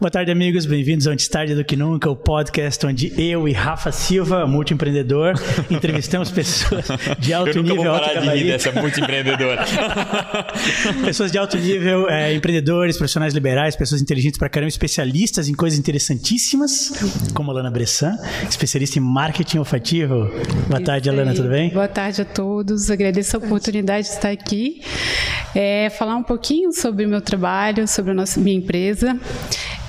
Boa tarde, amigos. Bem-vindos ao Antes Tarde do Que Nunca, o podcast onde eu e Rafa Silva, multiempreendedor, entrevistamos pessoas de alto eu nível, vou alto parar de rir dessa multiempreendedora. pessoas de alto nível, é, empreendedores, profissionais liberais, pessoas inteligentes para caramba, especialistas em coisas interessantíssimas, como a Lana Bressan, especialista em marketing olfativo. Boa tarde, Alana, tudo bem? Boa tarde a todos. Agradeço a oportunidade de estar aqui. É, falar um pouquinho sobre o meu trabalho, sobre a nossa, minha empresa.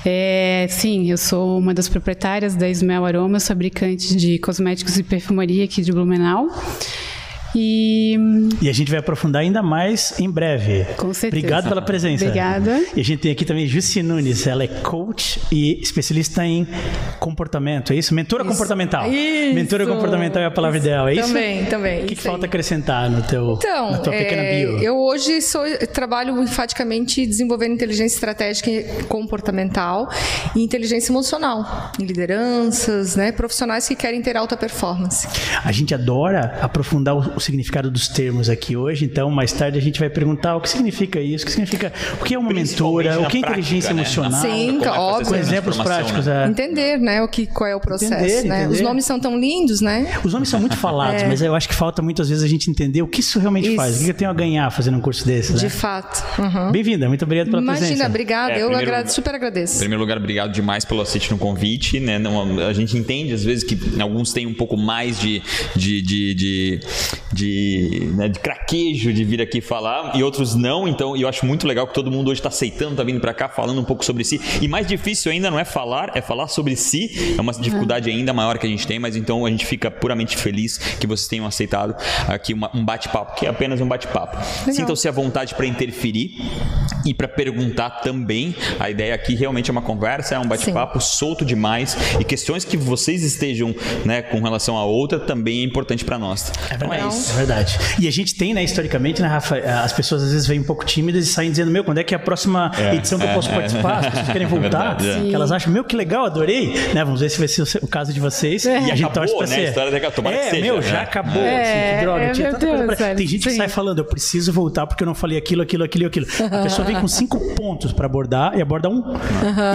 É, sim, eu sou uma das proprietárias da Ismel Aromas, fabricante de cosméticos e perfumaria aqui de Blumenau. E, e a gente vai aprofundar ainda mais em breve. Com certeza. Obrigado pela presença. Obrigada. E a gente tem aqui também Jussi Nunes, ela é coach e especialista em comportamento, é isso? Mentora isso. comportamental. Isso. Mentora comportamental é a palavra isso. ideal, é isso? Também, também. O que, que falta acrescentar no teu, então, na tua é, pequena bio? Eu hoje sou, trabalho enfaticamente desenvolvendo inteligência estratégica e comportamental e inteligência emocional em lideranças, né, profissionais que querem ter alta performance. A gente adora aprofundar o significado dos termos aqui hoje, então mais tarde a gente vai perguntar o que significa isso, o que significa, o que é uma mentora, o que é inteligência prática, emocional. Né? Sim, óbvio. Com exemplos práticos. Né? É. Entender, né, o que, qual é o processo, entender, né? Entender. Os nomes são tão lindos, né? Os nomes são muito falados, é. mas eu acho que falta muitas vezes a gente entender o que isso realmente isso. faz, o que eu tenho a ganhar fazendo um curso desse, De né? fato. Uhum. Bem-vinda, muito obrigado pela Imagina, presença. Imagina, obrigada, É, eu primeiro, agrade, super agradeço. Em primeiro lugar, obrigado demais pelo assistir no convite, né? Não, a gente entende às vezes que alguns têm um pouco mais de, de, de, de, de, né, de craquejo de vir aqui falar e outros não. Então, eu acho muito legal que todo mundo hoje está aceitando, está vindo para cá falando um pouco sobre si. E mais difícil ainda não é falar, é falar sobre si. É uma dificuldade ainda maior que a gente tem, mas então a gente fica puramente feliz que vocês tenham aceitado aqui uma, um bate-papo, que é apenas um bate-papo. Sintam-se à vontade para interferir e para perguntar também. A ideia aqui realmente é uma conversa, é um bate-papo solto demais e questões que vocês estejam né, com relação a outra também é importante para nós. É. Então é, isso. É verdade. E a gente tem, né, historicamente, né, Rafa, as pessoas às vezes vêm um pouco tímidas e saem dizendo, meu, quando é que é a próxima é, edição que eu posso participar? As pessoas querem voltar. Verdade, que elas acham, meu, que legal, adorei. Né, vamos ver se vai ser o caso de vocês. E a gente acabou, torce pra né? ser. A história daqui, tomara é, que seja, meu, né? já acabou. É, assim, que droga. é, Tinha tanta coisa pra... Tem gente sim. que sai falando, eu preciso voltar porque eu não falei aquilo, aquilo, aquilo, aquilo. A pessoa vem com cinco pontos pra abordar e aborda um.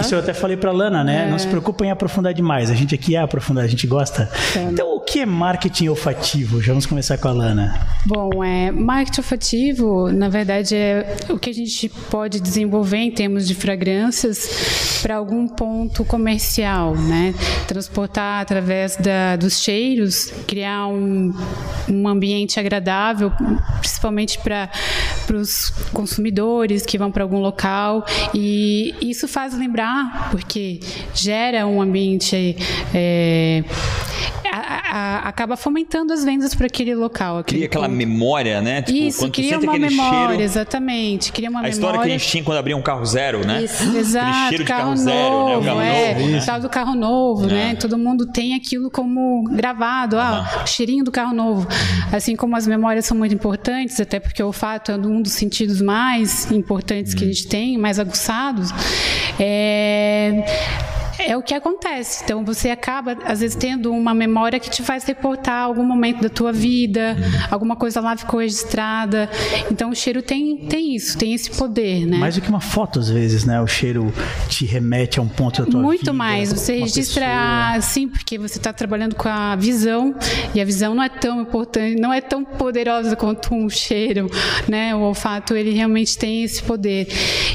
Isso eu até falei pra Lana, né? Não se preocupa em aprofundar demais. A gente aqui é aprofundar, a gente gosta. Então, o que é marketing olfativo? Já vamos começar com a Lana. Bom, é, marketing olfativo, na verdade, é o que a gente pode desenvolver em termos de fragrâncias para algum ponto comercial, né? Transportar através da, dos cheiros, criar um, um ambiente agradável, principalmente para os consumidores que vão para algum local. E isso faz lembrar, porque gera um ambiente. É, a, a, acaba fomentando as vendas para aquele local. Cria aquela ponto. memória, né? Tipo, Isso, cria uma memória, cheiro, exatamente. Cria uma a memória. história que a gente tinha quando abria um carro zero, né? Isso, exato. Cheiro de carro, carro novo, zero, né? O carro é, novo, né? tal do carro novo, é. né? Todo mundo tem aquilo como gravado, ah, o cheirinho do carro novo. Assim como as memórias são muito importantes, até porque o olfato é um dos sentidos mais importantes que a gente tem, mais aguçados. É é o que acontece. Então você acaba às vezes tendo uma memória que te faz reportar algum momento da tua vida, alguma coisa lá ficou registrada. Então o cheiro tem tem isso, tem esse poder, né? Mais do que uma foto às vezes, né? O cheiro te remete a um ponto da tua Muito vida. Muito mais. Você registra pessoa. sim, porque você está trabalhando com a visão e a visão não é tão importante, não é tão poderosa quanto um cheiro, né? O olfato ele realmente tem esse poder.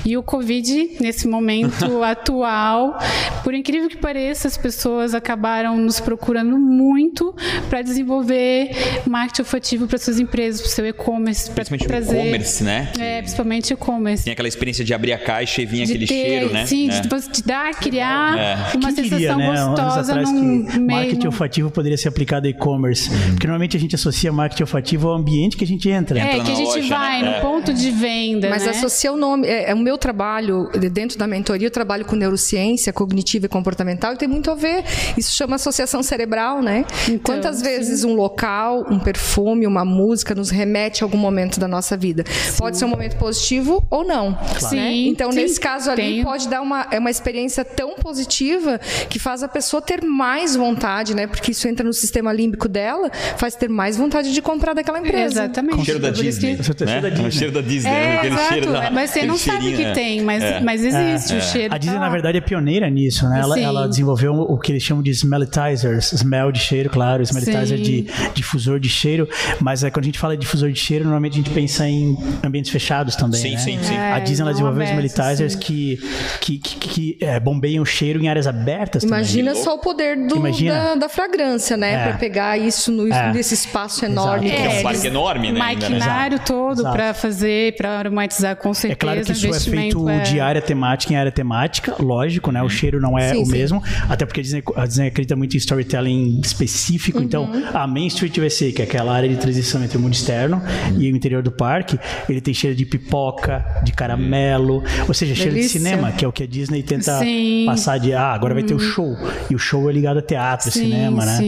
E o Covid nesse momento atual por incrível que pareça, as pessoas acabaram nos procurando muito para desenvolver marketing olfativo para suas empresas, para o seu e-commerce, para trazer. e-commerce, né? É, principalmente e-commerce. Tem aquela experiência de abrir a caixa e vir de aquele ter, cheiro, né? Sim, é. de te dar, criar É. uma Quem sensação diria, né? gostosa atrás num que meio. marketing olfativo poderia ser aplicado a e-commerce. Porque normalmente a gente associa marketing olfativo ao ambiente que a gente entra. É, Entra que a gente loja, vai né? no É. ponto de venda. Mas né? associa o nome. É, é o meu trabalho, dentro da mentoria, eu trabalho com neurociência cognitiva afetiva e comportamental e tem muito a ver. Isso chama associação cerebral, né? Então, Quantas sim. vezes um local, um perfume, uma música nos remete a algum momento da nossa vida? Sim. Pode ser um momento positivo ou não. Claro. Né? Então, sim, nesse caso ali, tenho. pode dar uma, é uma experiência tão positiva que faz a pessoa ter mais vontade, né? Porque isso entra no sistema límbico dela, faz ter mais vontade de comprar daquela empresa. Exatamente. Com o cheiro da Disney. Que... Né? Cheiro da Disney. É, aquele cheiro da, mas você não sabe que é. tem, mas, é. mas existe é. o cheiro. A Disney, tá na verdade, é pioneira nisso, né? Ela, ela, desenvolveu o que eles chamam de smellitizers. Smell de cheiro, claro. Smellitizer de difusor de cheiro. Mas é, quando a gente fala de difusor de cheiro, normalmente a gente pensa em ambientes fechados também, sim, né? Sim, sim. a Disney, ela desenvolveu smellitizers que, que, que, que é, bombeiam o cheiro em áreas abertas Imagina também. só o poder do, da, da, fragrância, né? É. Pra pegar isso no, nesse espaço enorme. É, é um parque enorme, né? Maquinário todo para fazer, para aromatizar com certeza. É claro que isso é feito é... de área temática em área temática, lógico, né? O cheiro não é sim, o sim. mesmo, até porque a Disney, a Disney, acredita muito em storytelling específico. Uhum. Então, a Main Street USA, que é aquela área de transição entre o mundo externo e o interior do parque, ele tem cheiro de pipoca, de caramelo, ou seja, Delícia. cheiro de cinema, que é o que a Disney tenta sim. passar de, ah, agora vai ter o uhum. show. E o show é ligado a teatro, cinema, né?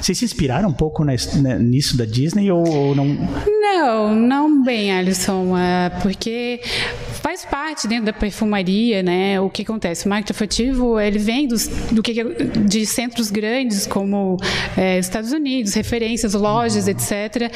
Vocês se inspiraram um pouco né, nisso da Disney ou, ou não? Não, não bem, Alisson, é, porque faz parte dentro da perfumaria, né? O que acontece? O marketing afetivo, ele vem dos, do que de centros grandes como é, Estados Unidos, referências, lojas, etc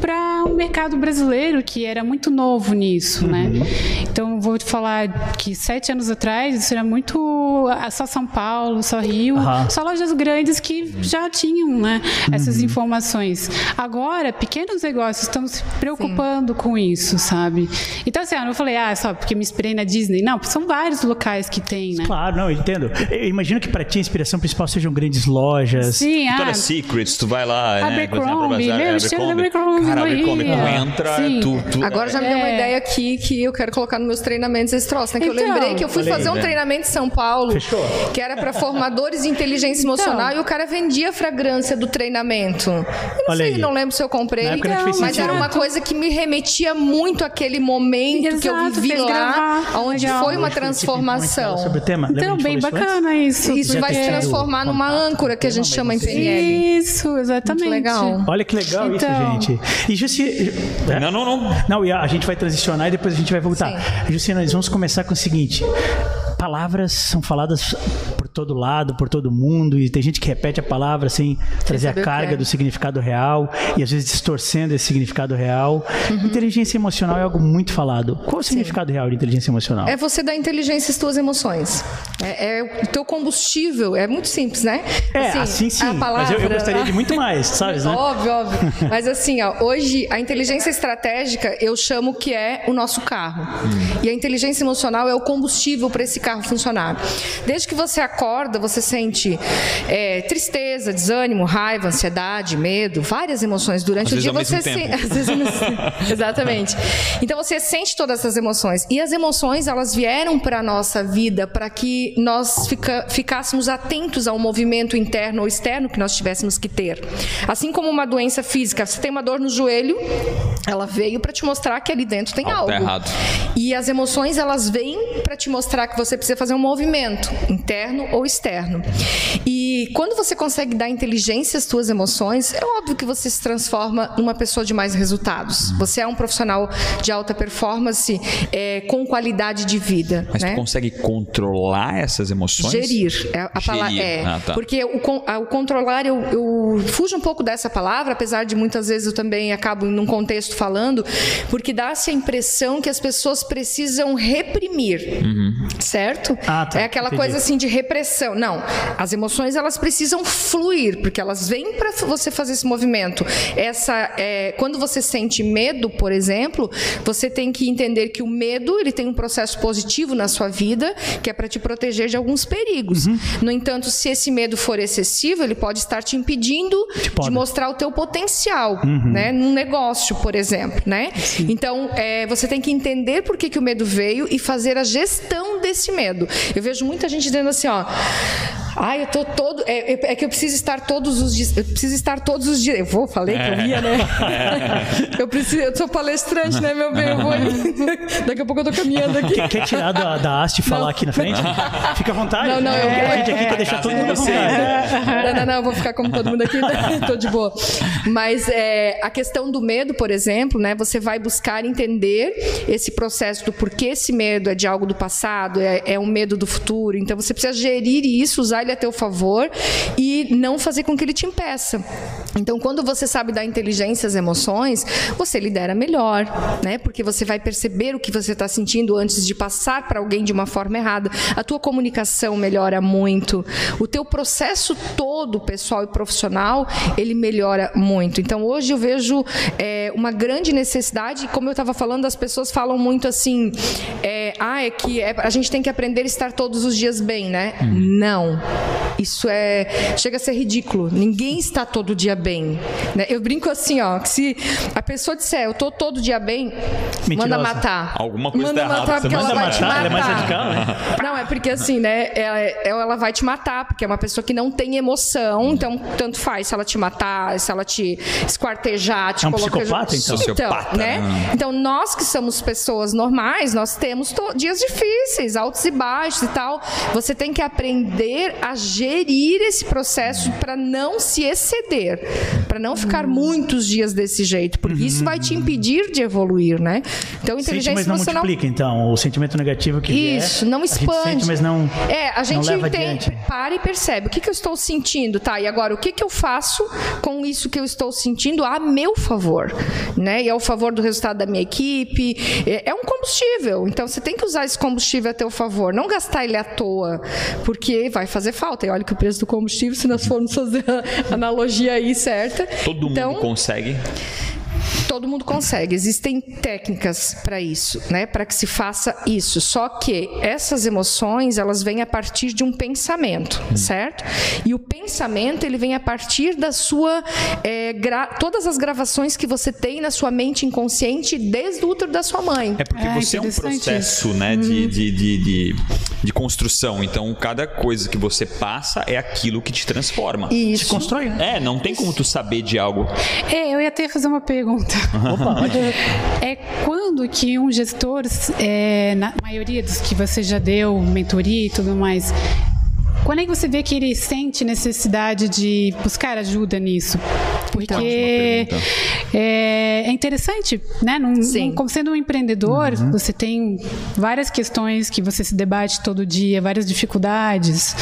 para o mercado brasileiro que era muito novo nisso, né? uhum. né? Então vou te falar que sete anos atrás isso era muito ah, só São Paulo, só Rio, uhum. só lojas grandes que já tinham, né? Essas uhum. informações. Agora pequenos negócios estão se preocupando Sim. com isso, sabe? Então assim, eu não falei ah só porque me inspirei na Disney, não, são vários locais que tem, né? Claro, não, eu entendo. Eu imagino que para ti a inspiração principal sejam grandes lojas. Sim, Victoria's ah, Secrets, tu vai lá, né? Abercrombie, meu, estilo da Abercrombie Cara, Abercrombie, tu entra, tu, tu, Agora já me deu uma é. ideia aqui que eu quero colocar nos meus treinamentos esse troço, né? Que então, eu lembrei que eu fui fazer um né? treinamento em São Paulo, Fechou. que era para formadores de inteligência então. emocional então, e o cara vendia a fragrância do treinamento. Eu não sei, não lembro se eu comprei, então, mas era uma coisa que me remetia muito àquele momento Exato, que eu vivi lá, onde legal. foi uma transformação. Sobre o tema. Então, bem bacana isso. Isso vai se transformar numa âncora que a gente chama em PNL. Isso, exatamente. Muito legal. Olha que legal então, isso, gente. E Jussi... Não, não, não. Não, a gente vai transicionar e depois a gente vai voltar. Sim. nós vamos começar com o seguinte palavras são faladas por todo lado, por todo mundo, e tem gente que repete a palavra sem trazer a carga do significado real, e às vezes distorcendo esse significado real. Uhum. Inteligência emocional é algo muito falado. Qual é o Sim. significado real de inteligência emocional? É você dar inteligência às suas emoções. É, é, o teu combustível. É muito simples, né? É, assim, assim sim. Palavra... Mas eu, eu, gostaria de muito mais, sabe? Né? Óbvio, óbvio. Mas assim, ó, hoje a inteligência estratégica eu chamo que é o nosso carro. Hum. E a inteligência emocional é o combustível para esse carro funcionar. Desde que você acorda, você sente é, tristeza, desânimo, raiva, ansiedade, medo, várias emoções durante Às o dia. Você sente. Exatamente. Então você sente todas essas emoções. E as emoções, elas vieram para a nossa vida para que nós fica, ficássemos atentos ao movimento interno ou externo que nós tivéssemos que ter. Assim como uma doença física, você tem uma dor no joelho, ela veio para te mostrar que ali dentro tem algo. Tá errado. E as emoções, elas vêm para te mostrar que você precisa fazer um movimento, interno ou externo. E quando você consegue dar inteligência às suas emoções, é óbvio que você se transforma numa pessoa de mais resultados. Você é um profissional de alta performance é, com qualidade de vida. Mas né? tu consegue controlar essas emoções? Gerir. É, a palavra é. Ah, tá. Porque o, o controlar, eu, eu fujo um pouco dessa palavra, apesar de muitas vezes eu também acabo num contexto falando, porque dá-se a impressão que as pessoas precisam reprimir. Uhum. Certo? Ah, tá. É aquela Entendi. coisa assim de repressão. Não, as emoções elas precisam fluir, porque elas vêm para você fazer esse movimento. Essa, é, quando você sente medo, por exemplo, você tem que entender que o medo ele tem um processo positivo na sua vida, que é para te proteger de alguns perigos. Uhum. No entanto, se esse medo for excessivo, ele pode estar te impedindo de mostrar o teu potencial, uhum. né, num negócio, por exemplo, né? Então, é, você tem que entender por que, que o medo veio e fazer a gestão desse medo. Eu vejo muita gente dizendo assim, ó. Ai, eu tô todo. É, é, que eu preciso estar todos os dias. Eu preciso estar todos os dias. Eu vou, falei que eu ia, né? É. Eu preciso. Eu sou palestrante, né, meu bem? Eu vou. Daqui a pouco eu tô caminhando aqui. Quer, quer tirar da, da haste e falar não. aqui na frente? Fica à vontade. Não, não, eu, a gente aqui quer deixar todo mundo à vontade. Não, não, não, eu vou ficar como todo mundo aqui. tô de boa. Mas é, a questão do medo, por exemplo, né? Você vai buscar entender esse processo do porquê esse medo é de algo do passado, é, é um medo do futuro. Então você precisa gerir isso, usar ele a teu favor e não fazer com que ele te impeça. Então, quando você sabe da inteligência as emoções, você lidera melhor, né? Porque você vai perceber o que você está sentindo antes de passar para alguém de uma forma errada. A tua comunicação melhora muito. O teu processo todo, pessoal e profissional, ele melhora muito. Então, hoje eu vejo é, uma grande necessidade, como eu estava falando, as pessoas falam muito assim, é, ah, é que é, a gente tem que aprender a estar todos os dias bem, né? Hum. Não. Isso é chega a ser ridículo. Ninguém está todo dia bem. Né? Eu brinco assim, ó, que se a pessoa disser eu tô todo dia bem, Mentirosa. manda matar. Alguma coisa manda tá matar errada. porque ela vai matar, te matar. Ela é mais radical, né? Não, é porque assim, né? Ela, ela vai te matar, porque é uma pessoa que não tem emoção, então tanto faz se ela te matar, se ela te esquartejar, te é um colocar. Psicopata, então. Então, né? Então, nós que somos pessoas normais, nós temos dias difíceis, altos e baixos e tal. Você tem que aprender a gerir esse processo para não se exceder, para não ficar uhum. muitos dias desse jeito, porque uhum. isso vai te impedir de evoluir, né? Então, inteligência sente, mas emocional. Não multiplica, então, o sentimento negativo que Isso, vier, não expande. A gente sente, mas não. É, a gente tem. Para e percebe. O que, que eu estou sentindo? Tá, e agora, o que, que eu faço com isso que eu estou sentindo a meu favor? Né? E ao favor do resultado da minha equipe. É, é um combustível. Então, você tem que usar esse combustível a teu favor. Não gastar ele à toa, porque vai fazer falta. E olha que o preço do combustível, se nós formos fazer a analogia aí certa. Todo então, mundo consegue todo mundo consegue. Existem técnicas para isso, né? Para que se faça isso. Só que essas emoções, elas vêm a partir de um pensamento, hum. certo? E o pensamento, ele vem a partir da sua... É, todas as gravações que você tem na sua mente inconsciente desde o útero da sua mãe. É porque você é um processo né, de, uhum. de, de, de, de construção. Então, cada coisa que você passa é aquilo que te transforma. Isso. Te constrói, né? É, não tem como tu saber de algo. É, eu ia até fazer uma pergunta. Opa, é quando que um gestor, é, na maioria dos que você já deu, mentoria e tudo mais, quando é que você vê que ele sente necessidade de buscar ajuda nisso? Porque é, é, interessante, né? Num, num, como sendo um empreendedor, uhum. você tem várias questões que você se debate todo dia, várias dificuldades.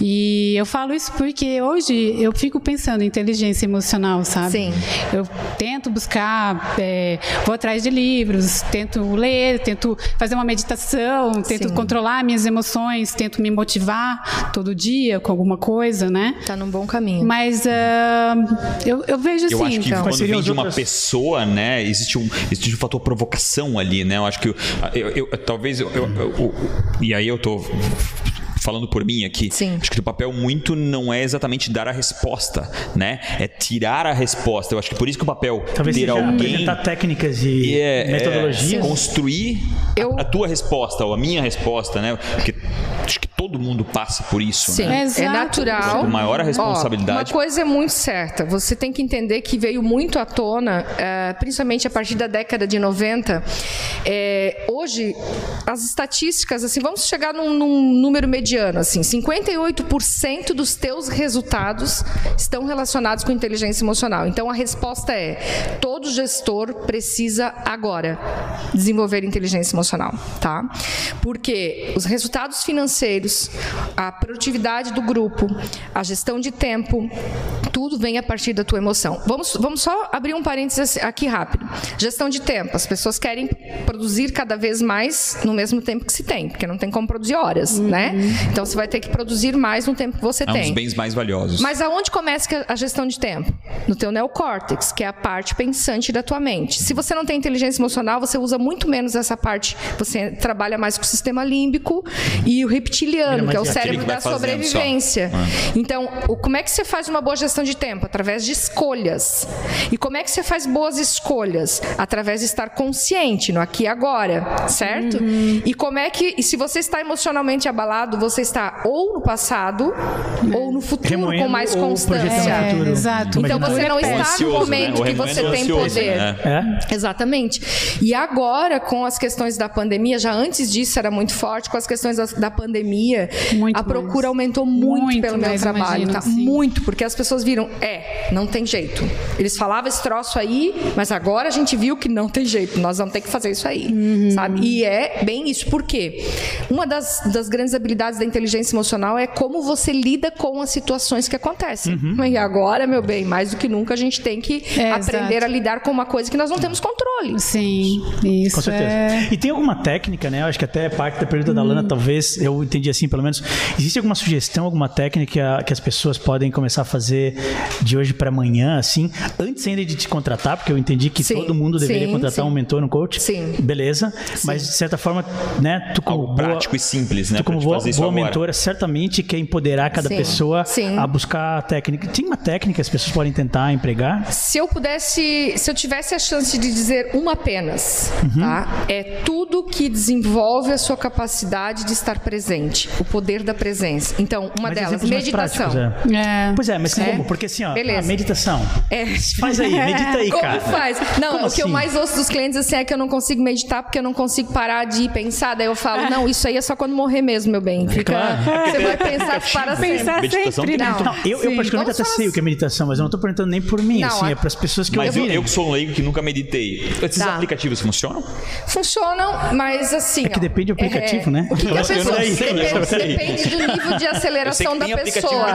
E eu falo isso porque hoje eu fico pensando em inteligência emocional, sabe? Sim. Eu tento buscar, é, vou atrás de livros, tento ler, tento fazer uma meditação, tento Sim. controlar minhas emoções, tento me motivar todo dia com alguma coisa, né? Tá num bom caminho. Mas uh, eu, eu vejo assim. Eu acho que então. quando vem de uma pessoa, né, existe um, existe um fator provocação ali, né? Eu acho que eu, eu, eu talvez eu, e aí eu tô falando por mim aqui, Sim. acho que o papel muito não é exatamente dar a resposta, né? É tirar a resposta. Eu acho que por isso que o papel Talvez ter alguém apresentar técnicas e é, é metodologias, é, construir eu... a, a, tua resposta ou a minha resposta, né? Porque acho que todo mundo passa por isso, Sim, né? é natural. Com maior a responsabilidade. Ó, uma coisa é muito certa. Você tem que entender que veio muito à tona, é, principalmente a partir da década de 90. É, hoje, as estatísticas, assim, vamos chegar num, num número mediano, assim, 58% dos teus resultados estão relacionados com inteligência emocional. Então, a resposta é: todo gestor precisa agora desenvolver inteligência emocional, tá? Porque os resultados financeiros a produtividade do grupo, a gestão de tempo, tudo vem a partir da tua emoção. Vamos, vamos só abrir um parênteses aqui rápido. Gestão de tempo. As pessoas querem produzir cada vez mais no mesmo tempo que se tem, porque não tem como produzir horas, uhum. né? Então você vai ter que produzir mais no tempo que você é tem. Um bens mais valiosos. Mas aonde começa a gestão de tempo? No teu neocórtex, que é a parte pensante da tua mente. Se você não tem inteligência emocional, você usa muito menos essa parte. Você trabalha mais com o sistema límbico e o reptiliano reptiliano, que é o cérebro da sobrevivência. Ah. Então, como é que você faz uma boa gestão de tempo? Através de escolhas. E como é que você faz boas escolhas? Através de estar consciente no aqui e agora, certo? Uhum. E como é que, e se você está emocionalmente abalado, você está ou no passado é. ou no futuro Remoendo com mais constância. É, exato. Então você não está ansioso, no momento né? que você tem ansioso, poder. Né? Exatamente. E agora, com as questões da pandemia, já antes disso era muito forte, com as questões da, da pandemia, muito a procura mais. aumentou muito, muito pelo meu trabalho. Imagino, tá? Muito, porque as pessoas viram, é, não tem jeito. Eles falavam esse troço aí, mas agora a gente viu que não tem jeito, nós vamos ter que fazer isso aí. Uhum. Sabe? E é bem isso. Por quê? Uma das, das grandes habilidades da inteligência emocional é como você lida com as situações que acontecem. Uhum. E agora, meu bem, mais do que nunca, a gente tem que é, aprender exato. a lidar com uma coisa que nós não temos controle. Sim, isso. Com certeza. É... E tem alguma técnica, né? Eu acho que até parte da pergunta hum. da Lana, talvez, eu entendi assim, pelo menos. Existe alguma sugestão, alguma técnica que as pessoas podem começar a fazer de hoje para amanhã, assim, antes ainda de te contratar, porque eu entendi que sim, todo mundo deveria sim, contratar sim. um mentor, um coach. Sim. Beleza. Mas, de certa forma, né, tu como Algo boa, prático e simples, né? Tu como boa, boa mentora, certamente quer empoderar cada pessoa a buscar técnica. Tem uma técnica que as pessoas podem tentar empregar? Se eu pudesse, se eu tivesse a chance de dizer uma apenas, uhum. tá? É tudo que desenvolve a sua capacidade de estar presente, o poder da presença. Então, uma mas delas, meditação. Práticos, é. É. Pois é, mas é. como? Porque assim, ó, Beleza. a meditação. É. Faz aí, medita aí, como cara. Como faz? Não, como o que eu assim? mais ouço dos clientes assim é que eu não consigo meditar porque eu não consigo parar de pensar. Daí eu falo, não, isso aí é só quando morrer mesmo, meu bem. Fica, claro. Você vai pensar para pensar sempre. sempre. Não. não eu, eu particularmente até sei o que é meditação, mas eu não estou perguntando nem por mim, não, assim, é para as pessoas que mas ouvirem. Mas eu que sou um leigo que nunca meditei. Esses tá. aplicativos funcionam? Funcionam, mas assim. É que depende do aplicativo, é, né? O que, que a pessoa sei, depende, depende do nível de aceleração da pessoa.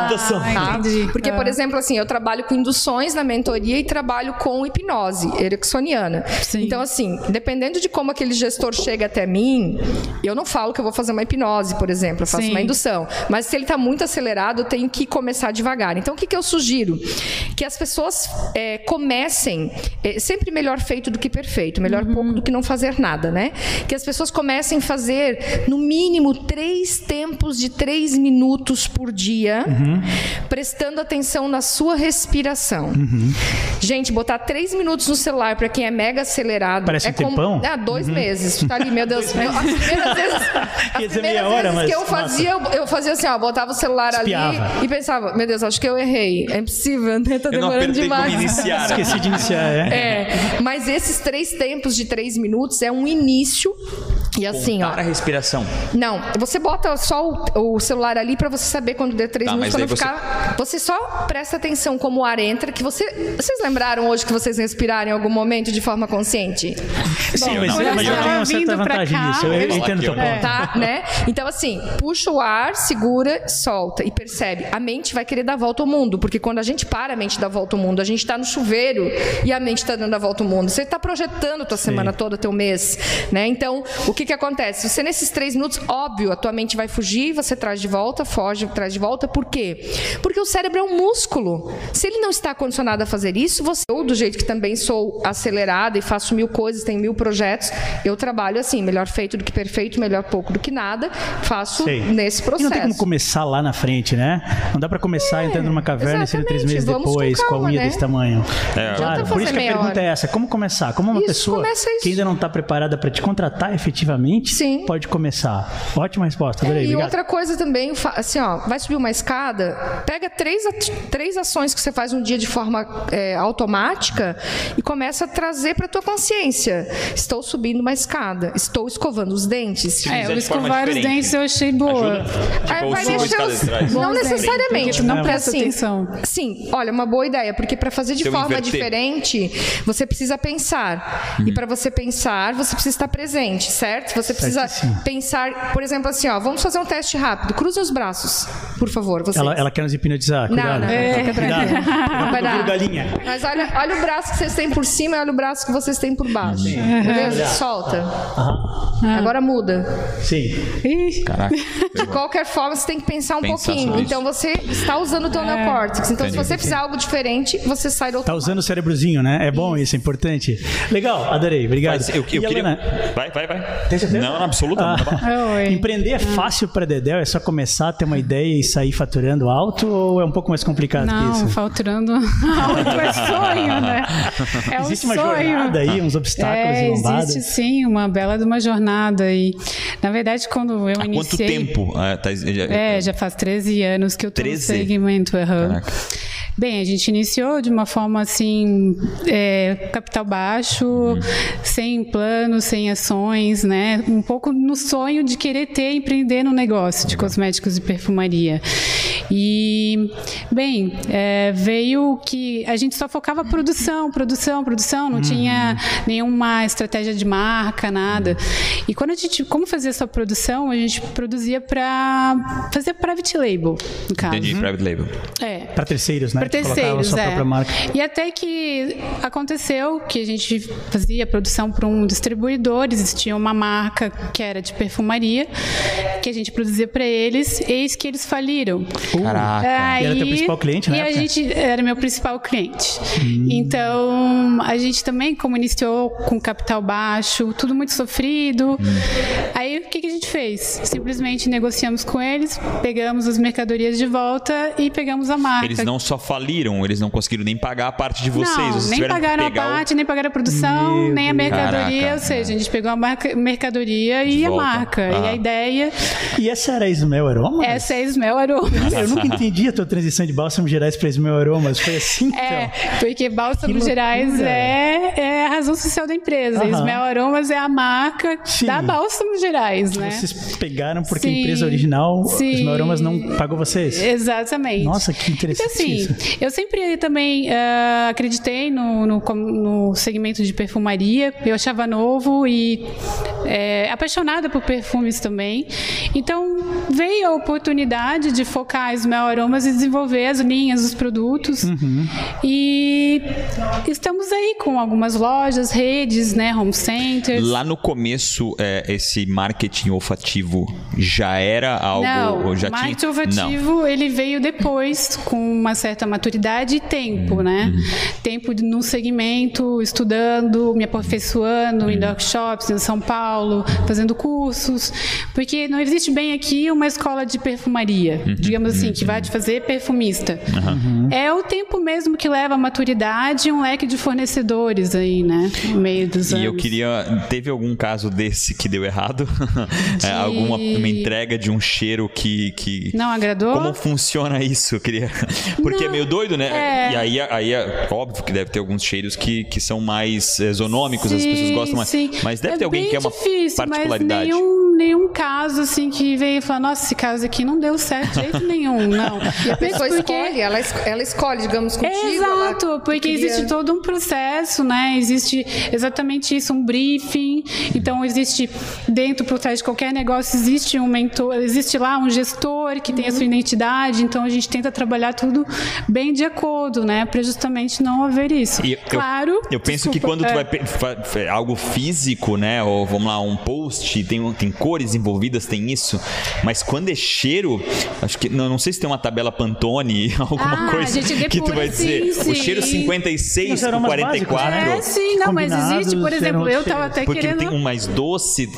Tá? Porque, por ah. exemplo, assim, eu trabalho com induções na mentoria e trabalho com hipnose ericksoniana. Sim. Então, assim, dependendo de como aquele gestor chega até mim, eu não falo que eu vou fazer uma hipnose, por exemplo, eu faço Sim. uma indução. Mas se ele está muito acelerado, eu tenho que começar devagar. Então, o que, que eu sugiro? Que as pessoas é, comecem, é, sempre melhor feito do que perfeito, melhor uhum. pouco do que não fazer nada, né? Que as pessoas comecem a fazer, no mínimo, três tempos de três minutos por dia, uhum. prestando atenção na sua respiração. Uhum. Gente, botar três minutos no celular para quem é mega acelerado. Parece é um tempão? Ah, dois uhum. meses. Tá ali, meu Deus. Meu, as primeiras vezes, as primeiras hora, vezes que eu fazia, eu, eu, fazia assim, ó, botava o celular Espiava. ali e pensava, meu Deus, acho que eu errei. É impossível, né? Tá demorando demais. Iniciar. Esqueci de iniciar, é. É, mas esses três tempos de três minutos é um início e assim, Contar ó. a respiração. Não, você bota só o, o celular ali para você saber quando der três tá, minutos, quando ficar. Você... você... só presta atenção como o ar entra, que você. Vocês lembraram hoje que vocês respiraram em algum momento de forma consciente? Sim, Bom, mas, mas eu tenho uma certa vantagem nisso. Eu, eu entendo teu ponto. Tá, né? Então, assim, puxa o ar, segura, solta e percebe. A mente vai querer dar volta ao mundo, porque quando a gente para, a mente dá volta ao mundo. A gente está no chuveiro e a mente está dando a volta ao mundo. Você está projetando a tua Sim. semana toda, teu mês, né? Então, o que que acontece? Você nesses três minutos, óbvio, a tua mente vai fugir, você traz de volta, foge, traz de volta. Por quê? Porque o cérebro é um músculo. Se ele não está condicionado a fazer isso, você, eu, do jeito que também sou acelerada e faço mil coisas, tenho mil projetos, eu trabalho assim, melhor feito do que perfeito, melhor pouco do que nada, faço Sei. nesse processo. E não tem como começar lá na frente, né? Não dá para começar é, entrando numa caverna e sendo três meses Vamos depois, com, calma, com a unha né? desse tamanho. É. Claro, por isso que a pergunta hora. é essa: como começar? Como uma isso, pessoa que ainda não está preparada para te contratar efetivamente Sim. pode começar? Ótima resposta, adorei. É, e outra coisa também, assim, ó, vai subir uma escada, pega três, três ações que você faz um dia de forma é, automática e começa a trazer para tua consciência. Estou subindo uma escada, estou escovando os dentes. É, o escovar os dentes eu achei boa. Tipo, vai deixar os... Não necessariamente, não presta assim, atenção. Sim, olha, uma boa ideia, porque para fazer de Seu forma diferente, você precisa pensar. Uhum. E para você pensar, você precisa estar presente, certo? Você precisa pensar, por exemplo, assim, ó, vamos fazer um teste rápido. Cruza os braços, por favor. Vocês. Ela, ela quer nos hipnotizar, cuidado. Não, não, é, fica cuidado. Vai dar. Mas olha, olha o braço que vocês têm por cima e olha o braço que vocês têm por baixo. Beleza? Solta. Agora muda. Sim. Caraca. De qualquer forma, você tem que pensar um pensar pouquinho. Então você está usando o teu é. neocórtex. Então, Entendi. se você fizer algo diferente, você sai do outro. Está usando o cérebrozinho, né? É bom isso, é importante. Legal, adorei. Obrigado. Mas eu, eu queria... Vai, vai, vai. Tem certeza? Não, na absoluta. Ah, empreender é fácil para Dedéu? É só começar, ter uma ideia e sair faturando alto ou é um pouco mais complicado não, que isso? Não, faturando alto é sonho, né? É existe um uma sonho. jornada aí, uns obstáculos é, e lombadas? Existe sim, uma bela de uma jornada. E, na verdade, quando eu Há iniciei... tempo? Ah, tá, já, é, já faz 13 anos que eu tô 13? no segmento. Uhum. Caraca. Bem, a gente iniciou de uma forma assim, é, capital baixo, uhum. sem plano, sem ações, né? Um pouco no sonho de querer ter, empreender no negócio de cosméticos e perfumaria. E, bem, é, veio que a gente só focava produção, produção, produção, não uhum. tinha nenhuma estratégia de marca, nada. E quando a gente, como fazer essa produção, a gente produzia para fazer private label, no caso. Entendi, private label. É. Para terceiros, né? Para terceiros, é. E até que aconteceu que a gente fazia produção para um distribuidor, existia uma marca que era de perfumaria, que a gente produzia para eles, eis que eles faliram. Caraca. Aí, e era teu principal cliente, né? E a gente era meu principal cliente. Hum. Então, a gente também, como iniciou com capital baixo, tudo muito sofrido. Hum. Aí, o que, que a gente fez? Simplesmente negociamos com eles, pegamos as mercadorias de volta e pegamos a marca. Eles não só faliram, eles não conseguiram nem pagar a parte de vocês. Não, vocês nem pagaram a parte, o... nem pagaram a produção, Meu nem a mercadoria. Caraca, ou seja, a gente pegou a marca, mercadoria de e volta. a marca. Ah. E a ideia. E essa era a Ismael Aromas? Essa é a Ismael Aromas. Eu nunca entendi a tua transição de Bálsamo Gerais para Ismael Aromas. Foi assim? É, então. porque Bálsamo Gerais é, é, a razão social da empresa. Uhum. Ismael Aromas é a marca Sim. da Bálsamo Gerais, né? Vocês pegaram porque Sim. a empresa original, Sim. Ismael Aromas, não pagou vocês? Exatamente. Nossa, que interessante. Então, assim, eu sempre também uh, acreditei no, no, no, segmento de perfumaria. Eu achava novo e é, apaixonada por perfumes também. Então, veio a oportunidade de focar as Mel Aromas e desenvolver as linhas, os produtos. Uhum. E estamos aí com algumas lojas, redes, né, home centers. Lá no começo, é, esse marketing olfativo já era algo... Não, já marketing tinha... olfativo, Não. ele veio depois, com uma certa maturidade e tempo, uhum. né? Tempo no segmento, estudando, me aperfeiçoando, uhum. em workshops em São Paulo, fazendo cursos, porque não existe bem aqui uma escola de perfumaria, uhum. digamos assim, que vai te fazer perfumista. Uhum. É o tempo mesmo que leva a maturidade e um leque de fornecedores aí, né? No meio dos anos. E eu queria. Teve algum caso desse que deu errado? De... é, alguma uma entrega de um cheiro que, que. Não agradou? Como funciona isso? Eu queria. Porque é Não, é meio doido, né? É... E aí, aí é óbvio que deve ter alguns cheiros que, que são mais exonômicos, sim, as pessoas gostam mais. Sim. Mas deve é ter alguém que é uma difícil, particularidade. Mas nenhum, nenhum caso assim que veio e falou, nossa, esse caso aqui não deu certo de jeito nenhum, não. E a pessoa porque... escolhe, ela, ela escolhe, digamos, contigo. Exato, porque cria... existe todo um processo, né? Existe exatamente isso, um briefing. Então, existe dentro, por trás de qualquer negócio, existe um mentor, existe lá um gestor que tem a sua uhum. identidade. Então, a gente tenta trabalhar tudo bem de acordo, né? Para justamente não haver isso. E claro. Eu, eu penso desculpa, que quando é... tu vai algo físico, né? Ou vamos lá, um post, tem, tem cores envolvidas, tem isso. Mas quando é cheiro, acho que não, não sei se tem uma tabela Pantone, alguma ah, coisa que tu vai dizer. Sim, o cheiro 56 com 44. É, sim, não, mas existe, por exemplo, eu tava até Porque querendo. tem um mais doce.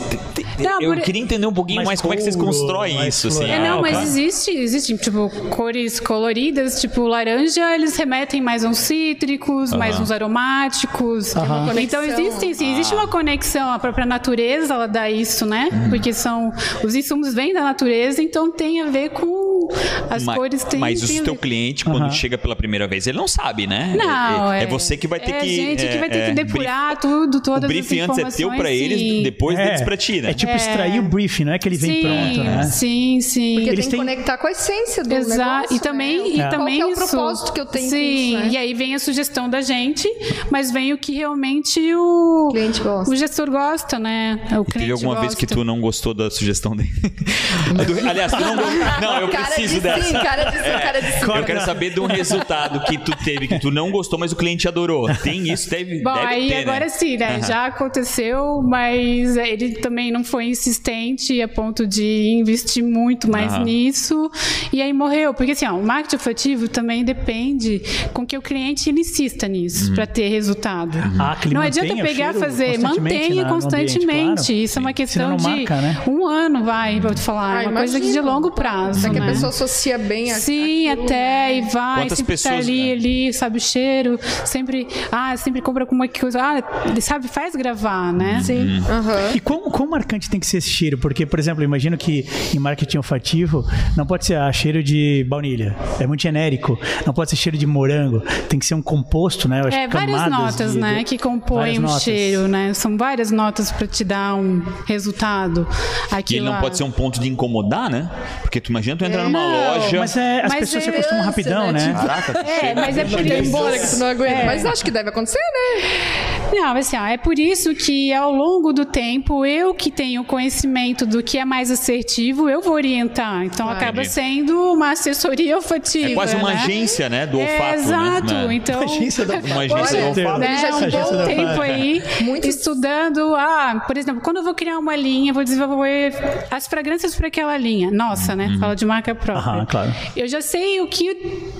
Não, eu por... queria entender um pouquinho mais, mais como é que vocês constroem isso, assim. É, não, mas existe, existe, tipo, cores coloridas, tipo laranja, eles remetem mais a uns cítricos, mais uns aromáticos. Então existem, sim, existe uma conexão, a própria natureza ela dá isso, né? Uhum. Porque são os insumos vêm da natureza, então tem a ver com as mas, cores tem, Mas o teu cliente, quando uhum. chega pela primeira vez, ele não sabe, né? Não, é, é, é você que vai ter é que. É a gente que vai ter que é, depurar brief, tudo, todas o briefing antes é teu para eles, depois é, deles para ti, né? É tipo extrair o briefing, não é que ele vem sim, pronto, né? Sim, sim. Porque eles tem que conectar com a essência do Exato. negócio. E também, né? e também Qual é o propósito que eu tenho Sim, isso, né? e aí vem a sugestão da gente, mas vem o que realmente o, o cliente gosta. O gestor gosta, né? O e teve alguma gosta. vez que tu não gostou da sugestão dele? Aliás, tu não gostou. Não, eu cara preciso de dessa. Sim, cara de sim, cara de sim. Eu quero saber de um resultado que tu teve, que tu não gostou, mas o cliente adorou. Tem isso? Deve, Bom, deve aí ter, agora né? sim, né? Já aconteceu, mas ele também não foi insistente a ponto de investir muito mais Aham. nisso. E aí morreu. Porque assim, ó, o marketing afetivo também depende com que o cliente ele insista nisso para ter resultado. Ah, que ele não adianta pegar fazer, mantenha na- ambiente, constantemente. claro. Isso é uma questão de marca, né? um ano, vai, vou te falar. Ah, é uma coisa de imagino. longo prazo. É que né? a pessoa associa bem a Sim, aquilo, até né? e vai, Quantas sempre tá pessoas, ali, né? ali, sabe o cheiro, sempre, ah, sempre compra com uma coisa, ah, ele sabe, faz gravar, né? Sim. aham. E quão, quão marcante tem que ser esse cheiro? Porque, por exemplo, eu imagino que em marketing olfativo não pode ser ah, cheiro de baunilha. É muito genérico. Não pode ser cheiro de morango. Tem que ser um composto, né? Eu acho É, várias camadas notas, de- né, de- que compõem um notas. cheiro, né? São várias notas para te dar um resultado. Que Aquilo ele não lá- pode ser um ponto de incomodar, né? Porque tu imagina tu entrar numa Não, loja. Mas é, as Mas pessoas se é acostumam rapidão, né? Tipo, Caraca, É, cheiro. mas é por Vai isso. embora que tu não aguenta. É. Mas acho que deve acontecer, né? Não, assim, ó, é por isso que ao longo do tempo, eu que tenho conhecimento do que é mais assertivo, eu vou orientar. Então acaba Entendi. sendo uma assessoria olfativa. É quase uma né? agência, né? Do É, olfato. exato. Né? Então, Agência da- Uma agência Olha, do olfato. né, Já um bom tempo aí Muitos- estudando. Ah, por exemplo, quando eu vou criar uma linha, vou desenvolver as fragrâncias para aquela linha. Nossa, né? Uhum. Fala de marca própria. Aham, claro. Eu já sei o que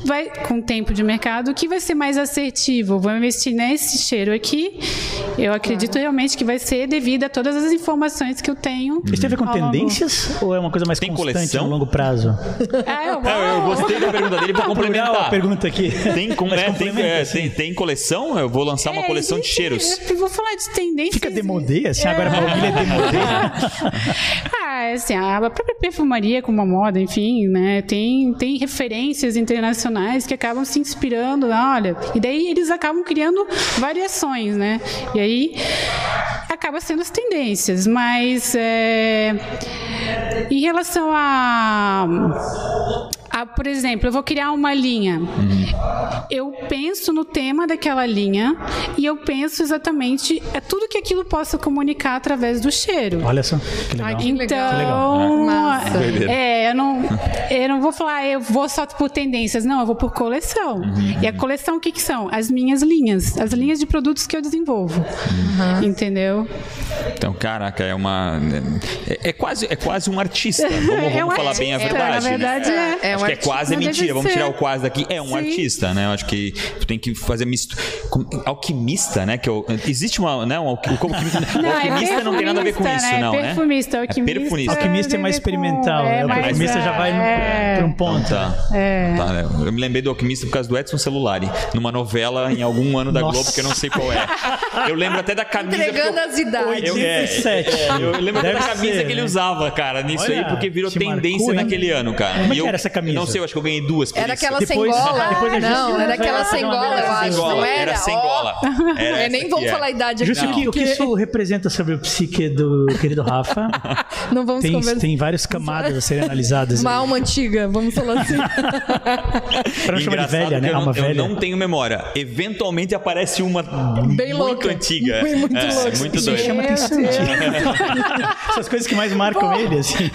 vai, com o tempo de mercado, o que vai ser mais assertivo. Vou investir nesse cheiro aqui. Eu acredito realmente que vai ser devido a todas as informações que eu tenho. Isso tem a ver com longo- tendências ou é uma coisa mais Tem constante coleção? no longo prazo? É, eu, É, eu gostei da pergunta dele, vou Legal a complementar. pergunta aqui. Tem, com, é, tem, é, tem, tem coleção? Eu vou lançar uma É, coleção de cheiros. Eu vou falar de tendências. Fica demodê, assim, agora a baunilha é demodê. Ah, assim, a própria perfumaria como a moda, enfim, né, tem, tem referências internacionais que acabam se inspirando, olha, e daí eles acabam criando variações, né, e aí acaba sendo as tendências, mas é, em relação a a, por exemplo, eu vou criar uma linha. Eu penso no tema daquela linha e eu penso exatamente é tudo que aquilo possa comunicar através do cheiro. Olha só, que legal. Ai, que Então, legal. Massa. Doideira. é, eu não, eu não vou falar, eu vou só por tendências, não, eu vou por coleção. E a coleção, o que, que são? As minhas linhas, as linhas de produtos que eu desenvolvo. Entendeu? Então, caraca, é uma. É, é quase, é quase um artista. Vamos, vamos É um falar bem a artista, verdade. Na né? verdade, é. É Acho um que é quase é mentira. Vamos tirar o quase daqui. É um Sim. artista, né? Eu acho que tu tem que fazer misto. Alquimista, né? Que eu- existe uma. Né? Um, alqui- o alquimista, Não, é alquimista não tem nada a ver com perfumista, isso, não, né? né? Perfumista, alquimista. perfumista. Alquimista é tem a mais ver com- experimental, né? O mais, perfumista já vai no- é, por um ponto. Então tá. É. Tá, né? Eu me lembrei do Alquimista por causa do Edson Celulari, numa novela em algum ano da Nossa. Globo, que eu não sei qual é. Eu lembro até da camisa. Entregando eu- as idades. Eu, é, 87. é, eu lembro até da camisa ser, que ele né? usava, cara, nisso Olha, aí, porque virou te tendência marcou, hein? naquele ano, cara. Como é que eu- era essa camisa? Não sei, eu acho que eu ganhei duas por Era isso. aquela Depois- sem gola? depois a gente não, era aquela sem gola, eu acho. Não era era? sem gola. Era É, nem vamos é. falar a idade aqui. Justo, que, o que isso representa sobre o psique do querido Rafa? Não vamos Tem, conversar. tem várias camadas a serem analisadas. Uma alma antiga, vamos falar assim. Pra não chamar de velha, né? eu não, Alma eu velha. não tenho memória. Eventualmente aparece uma Bem muito louca. antiga. Bem muito é, louca. Muito doida. chama atenção. São as coisas que mais marcam ele, assim.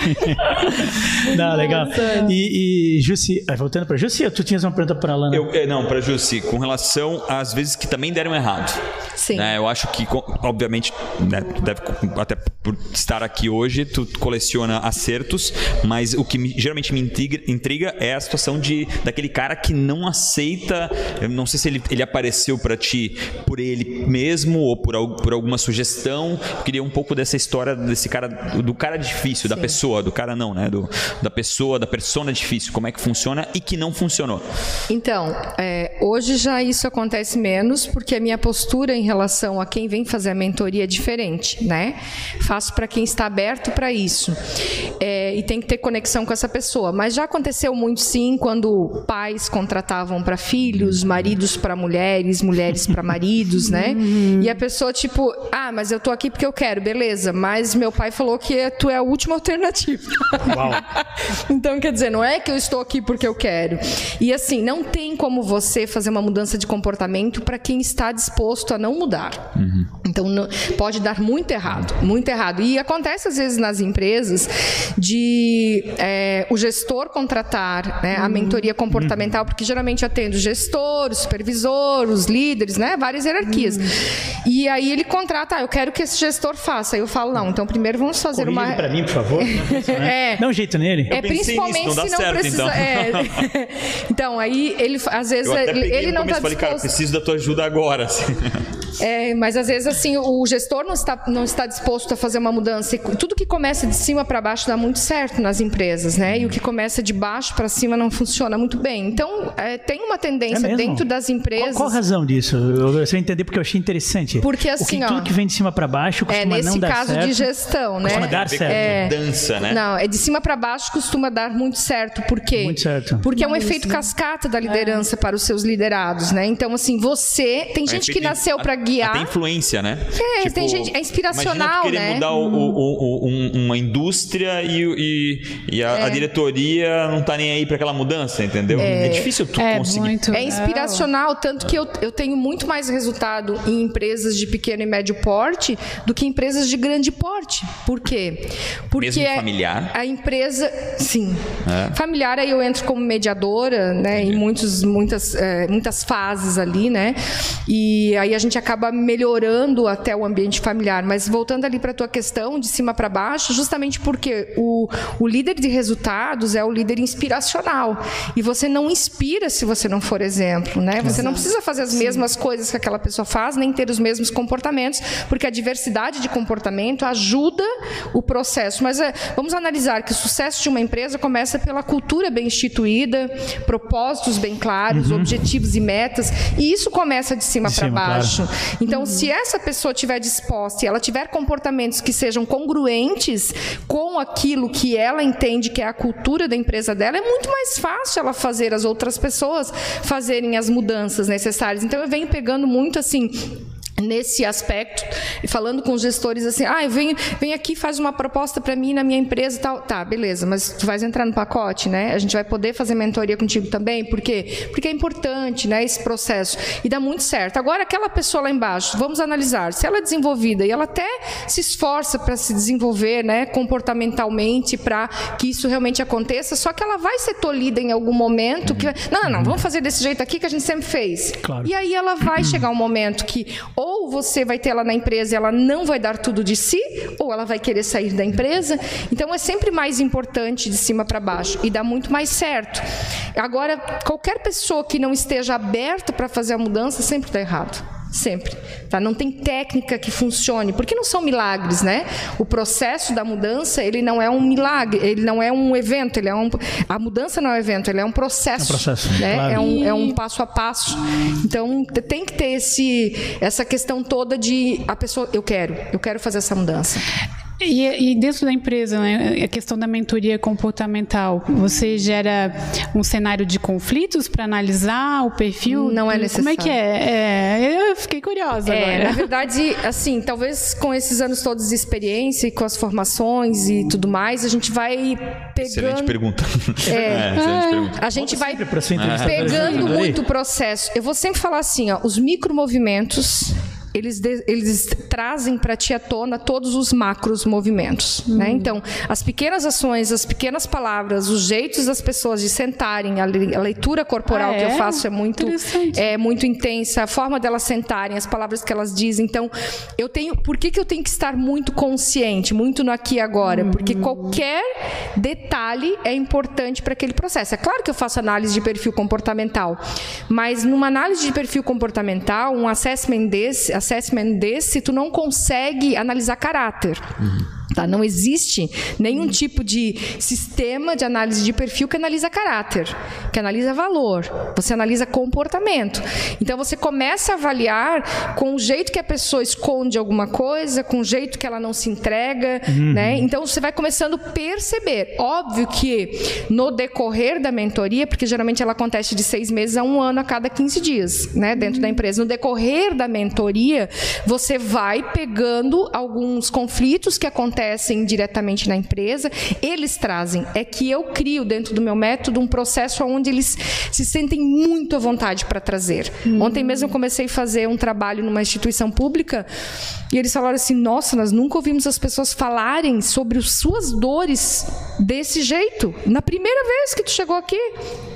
Não, legal. E, e Jussi, ah, voltando pra Jussi, tu tinhas uma pergunta pra Lana? Eu, é, não, pra Jussi, com relação às vezes que também deram errado. Sim. Né, eu acho que, obviamente, né, deve, até por estar aqui hoje, tu coleciona acertos, mas o que me- geralmente me intriga, intriga é a situação de daquele cara que não aceita. Eu não sei se ele, ele apareceu pra ti por ele mesmo ou por, por alguma sugestão. Eu queria um pouco dessa história desse cara, do, do cara difícil, da pessoa, do cara não, né? Do, da pessoa, da persona difícil, como é que funciona e que não funcionou. Então, é, hoje já isso acontece menos, porque a minha postura em relação a quem vem fazer a mentoria é diferente, né? Faço para quem está aberto para isso. É, e tem que ter conexão com essa pessoa. Mas já aconteceu muito sim, quando pais contratavam para filhos, maridos para mulheres, mulheres para maridos, né? E a pessoa, tipo, ah, mas eu tô aqui porque eu quero, beleza, mas meu pai falou que tu é a última alternativa. então, quer dizer, não é que eu estou aqui porque eu quero. E assim, não tem como você fazer uma mudança de comportamento para quem está disposto a não mudar. Então não, pode dar muito errado, muito errado. E acontece às vezes nas empresas de é, o gestor contratar né, a mentoria comportamental, porque geralmente atende o gestor, o supervisor, os líderes, né, várias hierarquias. E aí ele contrata, ah, eu quero que esse gestor faça. Aí eu falo, não, então primeiro vamos fazer Corrige uma. para mim, por favor. é, Dá um jeito nele. É principalmente nisso, não se não certo, precisa. Então. É. então, aí ele às vezes ele não está disposto. Falei, cara, preciso da tua ajuda agora. Assim. É, mas às vezes assim o gestor não está, não está disposto a fazer uma mudança. E tudo que começa de cima para baixo dá muito certo nas empresas, né? E o que começa de baixo para cima não funciona muito bem. Então é, tem uma tendência é dentro das empresas. Qual, qual, a razão disso? Eu, eu entender porque eu achei interessante. Porque assim, que, ó, tudo que vem de cima para baixo costuma é, não dar certo. nesse caso de gestão, né? Costuma dar certo. É, mudança, né? Não, é de cima para baixo costuma dar muito certo. Por quê? Muito certo. Porque é um efeito cascata da liderança para os seus liderados, né? Então assim, você tem é gente que nasceu para guiar. Tem influência, né? É, tipo, tem gente, é inspiracional, querer né? mudar o, o, o, uma indústria e, e, e a, é. a, diretoria não tá nem aí para aquela mudança, entendeu? É, é difícil tu é conseguir. Muito é inspiracional, tanto que eu, eu tenho muito mais resultado em empresas de pequeno e médio porte do que empresas de grande porte. Por quê? Porque Mesmo familiar? a empresa, sim. É. Familiar aí eu entro como mediadora, né, em muitos, muitas, é, muitas fases ali, né? E aí a gente acaba melhorando até o ambiente familiar. Mas voltando ali para a tua questão, de cima para baixo, justamente porque o, o líder de resultados é o líder inspiracional. E você não inspira se você não for exemplo, né? Você Exato. não precisa fazer as Sim. mesmas coisas que aquela pessoa faz, nem ter os mesmos comportamentos, porque a diversidade de comportamento ajuda o processo. Mas é, vamos analisar que o sucesso de uma empresa começa pela cultura bem instituída, propósitos bem claros, uhum. objetivos e metas, e isso começa de cima para baixo. Claro. Então, uhum. se essa pessoa estiver disposta e ela tiver comportamentos que sejam congruentes com aquilo que ela entende que é a cultura da empresa dela, é muito mais fácil ela fazer as outras pessoas fazerem as mudanças necessárias. Então eu venho pegando muito assim nesse aspecto, falando com os gestores assim, ah, vem, vem aqui, faz uma proposta para mim na minha empresa e tal. Tá, beleza, mas tu vais entrar no pacote, né? A gente vai poder fazer mentoria contigo também, por quê? Porque é importante, né, esse processo. E dá muito certo. Agora, aquela pessoa lá embaixo, vamos analisar, se ela é desenvolvida e ela até se esforça para se desenvolver, né, comportamentalmente, para que isso realmente aconteça, só que ela vai ser tolhida em algum momento que, não, não, não, vamos fazer desse jeito aqui que a gente sempre fez. Claro. E aí ela vai chegar um momento que ou ou você vai ter ela na empresa e ela não vai dar tudo de si, ou ela vai querer sair da empresa. Então é sempre mais importante de cima para baixo e dá muito mais certo. Agora, qualquer pessoa que não esteja aberta para fazer a mudança sempre está errado sempre. Tá? Não tem técnica que funcione, porque não são milagres, né? O processo da mudança ele não é um milagre, ele não é um evento, ele é um, a mudança não é um evento, ele é um processo, é um, processo, né? claro. é, um, é um passo a passo. Então tem que ter esse, essa questão toda de a pessoa, eu quero, eu quero fazer essa mudança. E, e, dentro da empresa, né, a questão da mentoria comportamental, você gera um cenário de conflitos para analisar o perfil? Não é necessário. Como é que é? é eu fiquei curiosa é, agora. Na verdade, assim, talvez com esses anos todos de experiência e com as formações e tudo mais, a gente vai pegando... Excelente pergunta. É, é excelente pergunta. A gente vai pegando muito o processo. Eu vou sempre falar assim, ó, os micromovimentos eles, de, eles trazem para ti à tona todos os macros movimentos. Né? Uhum. Né? Então, as pequenas ações, as pequenas palavras, os jeitos das pessoas de sentarem, a, leitura corporal ah, é? que eu é? faço é muito, é muito intensa, a forma delas sentarem, as palavras que elas dizem. Então, eu tenho. Por que, que eu tenho que estar muito consciente, muito no aqui e agora? Uhum. Porque qualquer detalhe é importante para aquele processo. É claro que eu faço análise de perfil comportamental, mas numa análise de perfil comportamental, um assessment desse assessment desse, tu não consegue analisar caráter. Uhum. Tá? Não existe nenhum tipo de sistema de análise de perfil que analisa caráter, que analisa valor, você analisa comportamento. Então você começa a avaliar com o jeito que a pessoa esconde alguma coisa, com o jeito que ela não se entrega. Uhum. Né? Então você vai começando a perceber. Óbvio que no decorrer da mentoria, porque geralmente ela acontece de seis meses a um ano a cada 15 dias né, dentro uhum. da empresa, no decorrer da mentoria, você vai pegando alguns conflitos que acontecem acontecem diretamente na empresa, eles trazem. É que eu crio dentro do meu método um processo onde eles se sentem muito à vontade para trazer. Uhum. Ontem mesmo eu comecei a fazer um trabalho numa instituição pública e eles falaram assim: nossa, nós nunca ouvimos as pessoas falarem sobre as suas dores desse jeito. Na primeira vez que tu chegou aqui.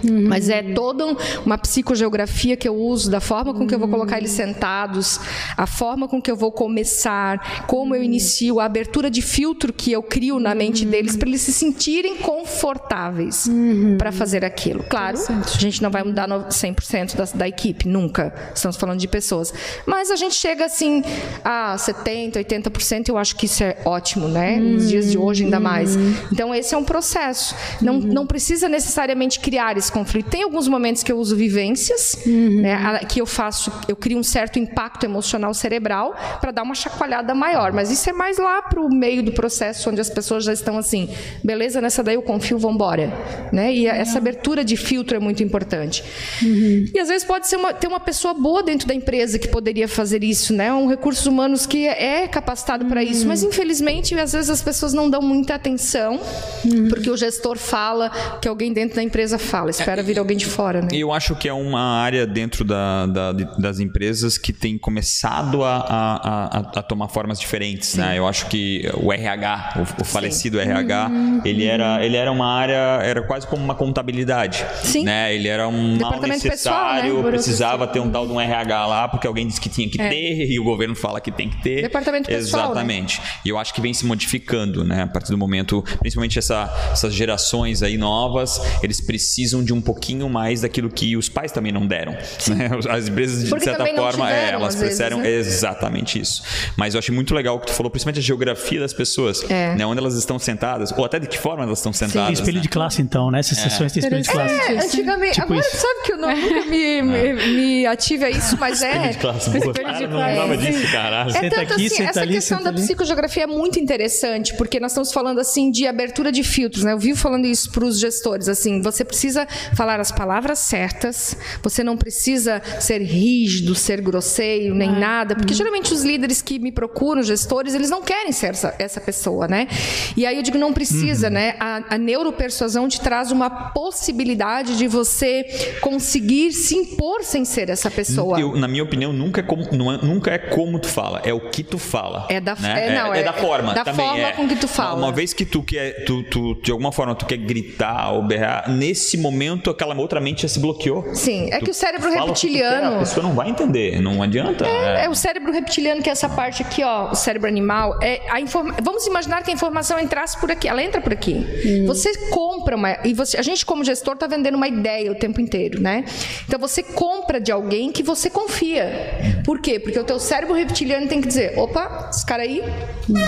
Uhum. Mas é toda uma psicogeografia que eu uso, da forma com que eu vou colocar eles sentados, a forma com que eu vou começar, como eu inicio, a abertura de filtro que eu crio na mente uhum. deles para eles se sentirem confortáveis uhum. para fazer aquilo. Claro, a gente não vai mudar 100% da, da equipe, nunca. Estamos falando de pessoas. Mas a gente chega assim a 70, 80%, eu acho que isso é ótimo, né? Nos dias de hoje ainda mais. Então esse é um processo. Não, não precisa necessariamente criar esse conflito. Tem alguns momentos que eu uso vivências, né, que eu faço, eu crio um certo impacto emocional cerebral para dar uma chacoalhada maior. Mas isso é mais lá para o meio do processo, onde as pessoas já estão assim, beleza, nessa daí eu confio, vamos embora. Né? E essa abertura de filtro é muito importante. Uhum. E às vezes pode ser uma, ter uma pessoa boa dentro da empresa que poderia fazer isso, né? Um recursos humanos que é capacitado para uhum. isso, mas infelizmente às vezes as pessoas não dão muita atenção, uhum. porque o gestor fala que alguém dentro da empresa fala, espera vir alguém de fora. Né? Eu acho que é uma área dentro da, da, das empresas que tem começado a, a, a, a tomar formas diferentes. Né? Eu acho que o RH, o, o falecido Sim. RH, uhum. ele, era, ele era uma área, era quase como uma contabilidade. Sim. Né? Ele era um mal necessário, pessoal, né? precisava ter um tal de um RH lá, porque alguém disse que tinha que é. ter e o governo fala que tem que ter. Departamento pessoal. Né? Exatamente. Né? E eu acho que vem se modificando, né? A partir do momento, principalmente essa, essas gerações aí novas, eles precisam de um pouquinho mais daquilo que os pais também não deram. Né? As empresas, de Porque certa forma, é, elas precisaram né? exatamente isso. Mas eu achei muito legal o que tu falou, principalmente a geografia das pessoas, é. né? Onde elas estão sentadas, ou até de que forma elas estão sentadas. Tem espelho né? de classe, então, né? Essas é. sessões têm espelho de classe. É, antigamente. Tipo agora, isso. sabe que eu não, nunca me, me, me ative a isso, mas é. Espelho de classe. Espelho de classe. Não lembrava disso, caralho. É tanto aqui, assim, essa ali, questão da ali. psicogeografia é muito interessante, porque nós estamos falando assim de abertura de filtros, né? Eu vivo falando isso para os gestores, assim, você precisa falar as palavras certas, você não precisa ser rígido, ser grosseiro, nem ah, nada, porque hum. geralmente os líderes que me procuram, gestores, eles não querem ser essa, essa pessoa, né? E aí eu digo, não precisa, uhum. né? A, a neuropersuasão te traz uma possibilidade de você conseguir se impor sem ser essa pessoa. Eu, na minha opinião, nunca é como, é, nunca é como tu fala, é o que tu fala. É da, né? é, não, é, é, da forma. Da também, forma é. com que tu fala. Uma, uma vez que tu quer, tu, tu, de alguma forma, tu quer gritar ou berrar, nesse momento aquela outra mente já se bloqueou. Sim, é tu que o cérebro reptiliano. Quer, a pessoa não vai entender, não adianta. É, é, o cérebro reptiliano, que é essa parte aqui, ó, o cérebro animal. É a informa... Vamos imaginar que a informação entrasse por aqui, ela entra por aqui. Hum. Você compra uma. E você, a gente, como gestor, está vendendo uma ideia o tempo inteiro, né? Então você compra de alguém que você confia. Por quê? Porque o teu cérebro reptiliano tem que dizer: opa, esse cara aí,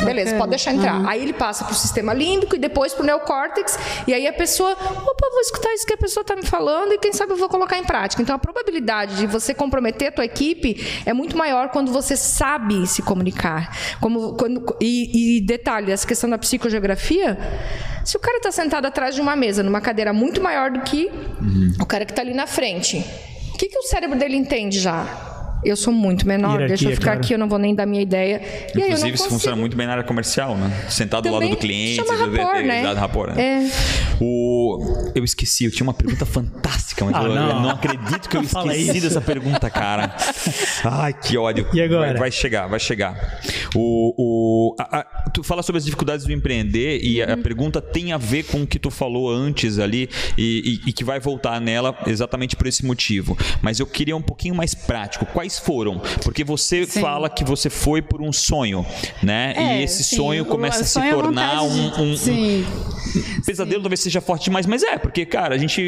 beleza, pode deixar entrar. Uhum. Aí ele passa para o sistema límbico e depois para o neocórtex. E aí a pessoa, opa, vou escutar isso que a pessoa está me falando e quem sabe eu vou colocar em prática. Então a probabilidade de você comprometer a tua equipe é muito maior quando você sabe se comunicar. Como, quando, e, e detalhe, essa questão da psicogeografia, se o cara está sentado atrás de uma mesa, numa cadeira muito maior do que uhum. o cara que está ali na frente, o que, que o cérebro dele entende já? Eu sou muito menor, Hierarquia, deixa eu ficar claro. aqui, eu não vou nem dar minha ideia. Inclusive, isso funciona muito bem na área comercial, né? Sentado Também do lado do cliente, chama rapport, né? rapport, né? É. O... Eu esqueci, eu tinha uma pergunta fantástica, mas ah, eu, não. eu, não. acredito que eu esqueci dessa pergunta, cara. Ai, que ódio. E agora? Vai, vai chegar, vai chegar. O, o, a, a, tu fala sobre as dificuldades do empreender e a, a, uhum. pergunta tem a ver com o que tu falou antes ali e, e, e que vai voltar nela exatamente por esse motivo. Mas eu queria um pouquinho mais prático. Quais quais foram? Porque você sim. fala que você foi por um sonho, né? É, e esse sim. sonho começa o, a se é tornar um, um, um pesadelo, talvez seja forte demais, mas é, porque, cara, a gente.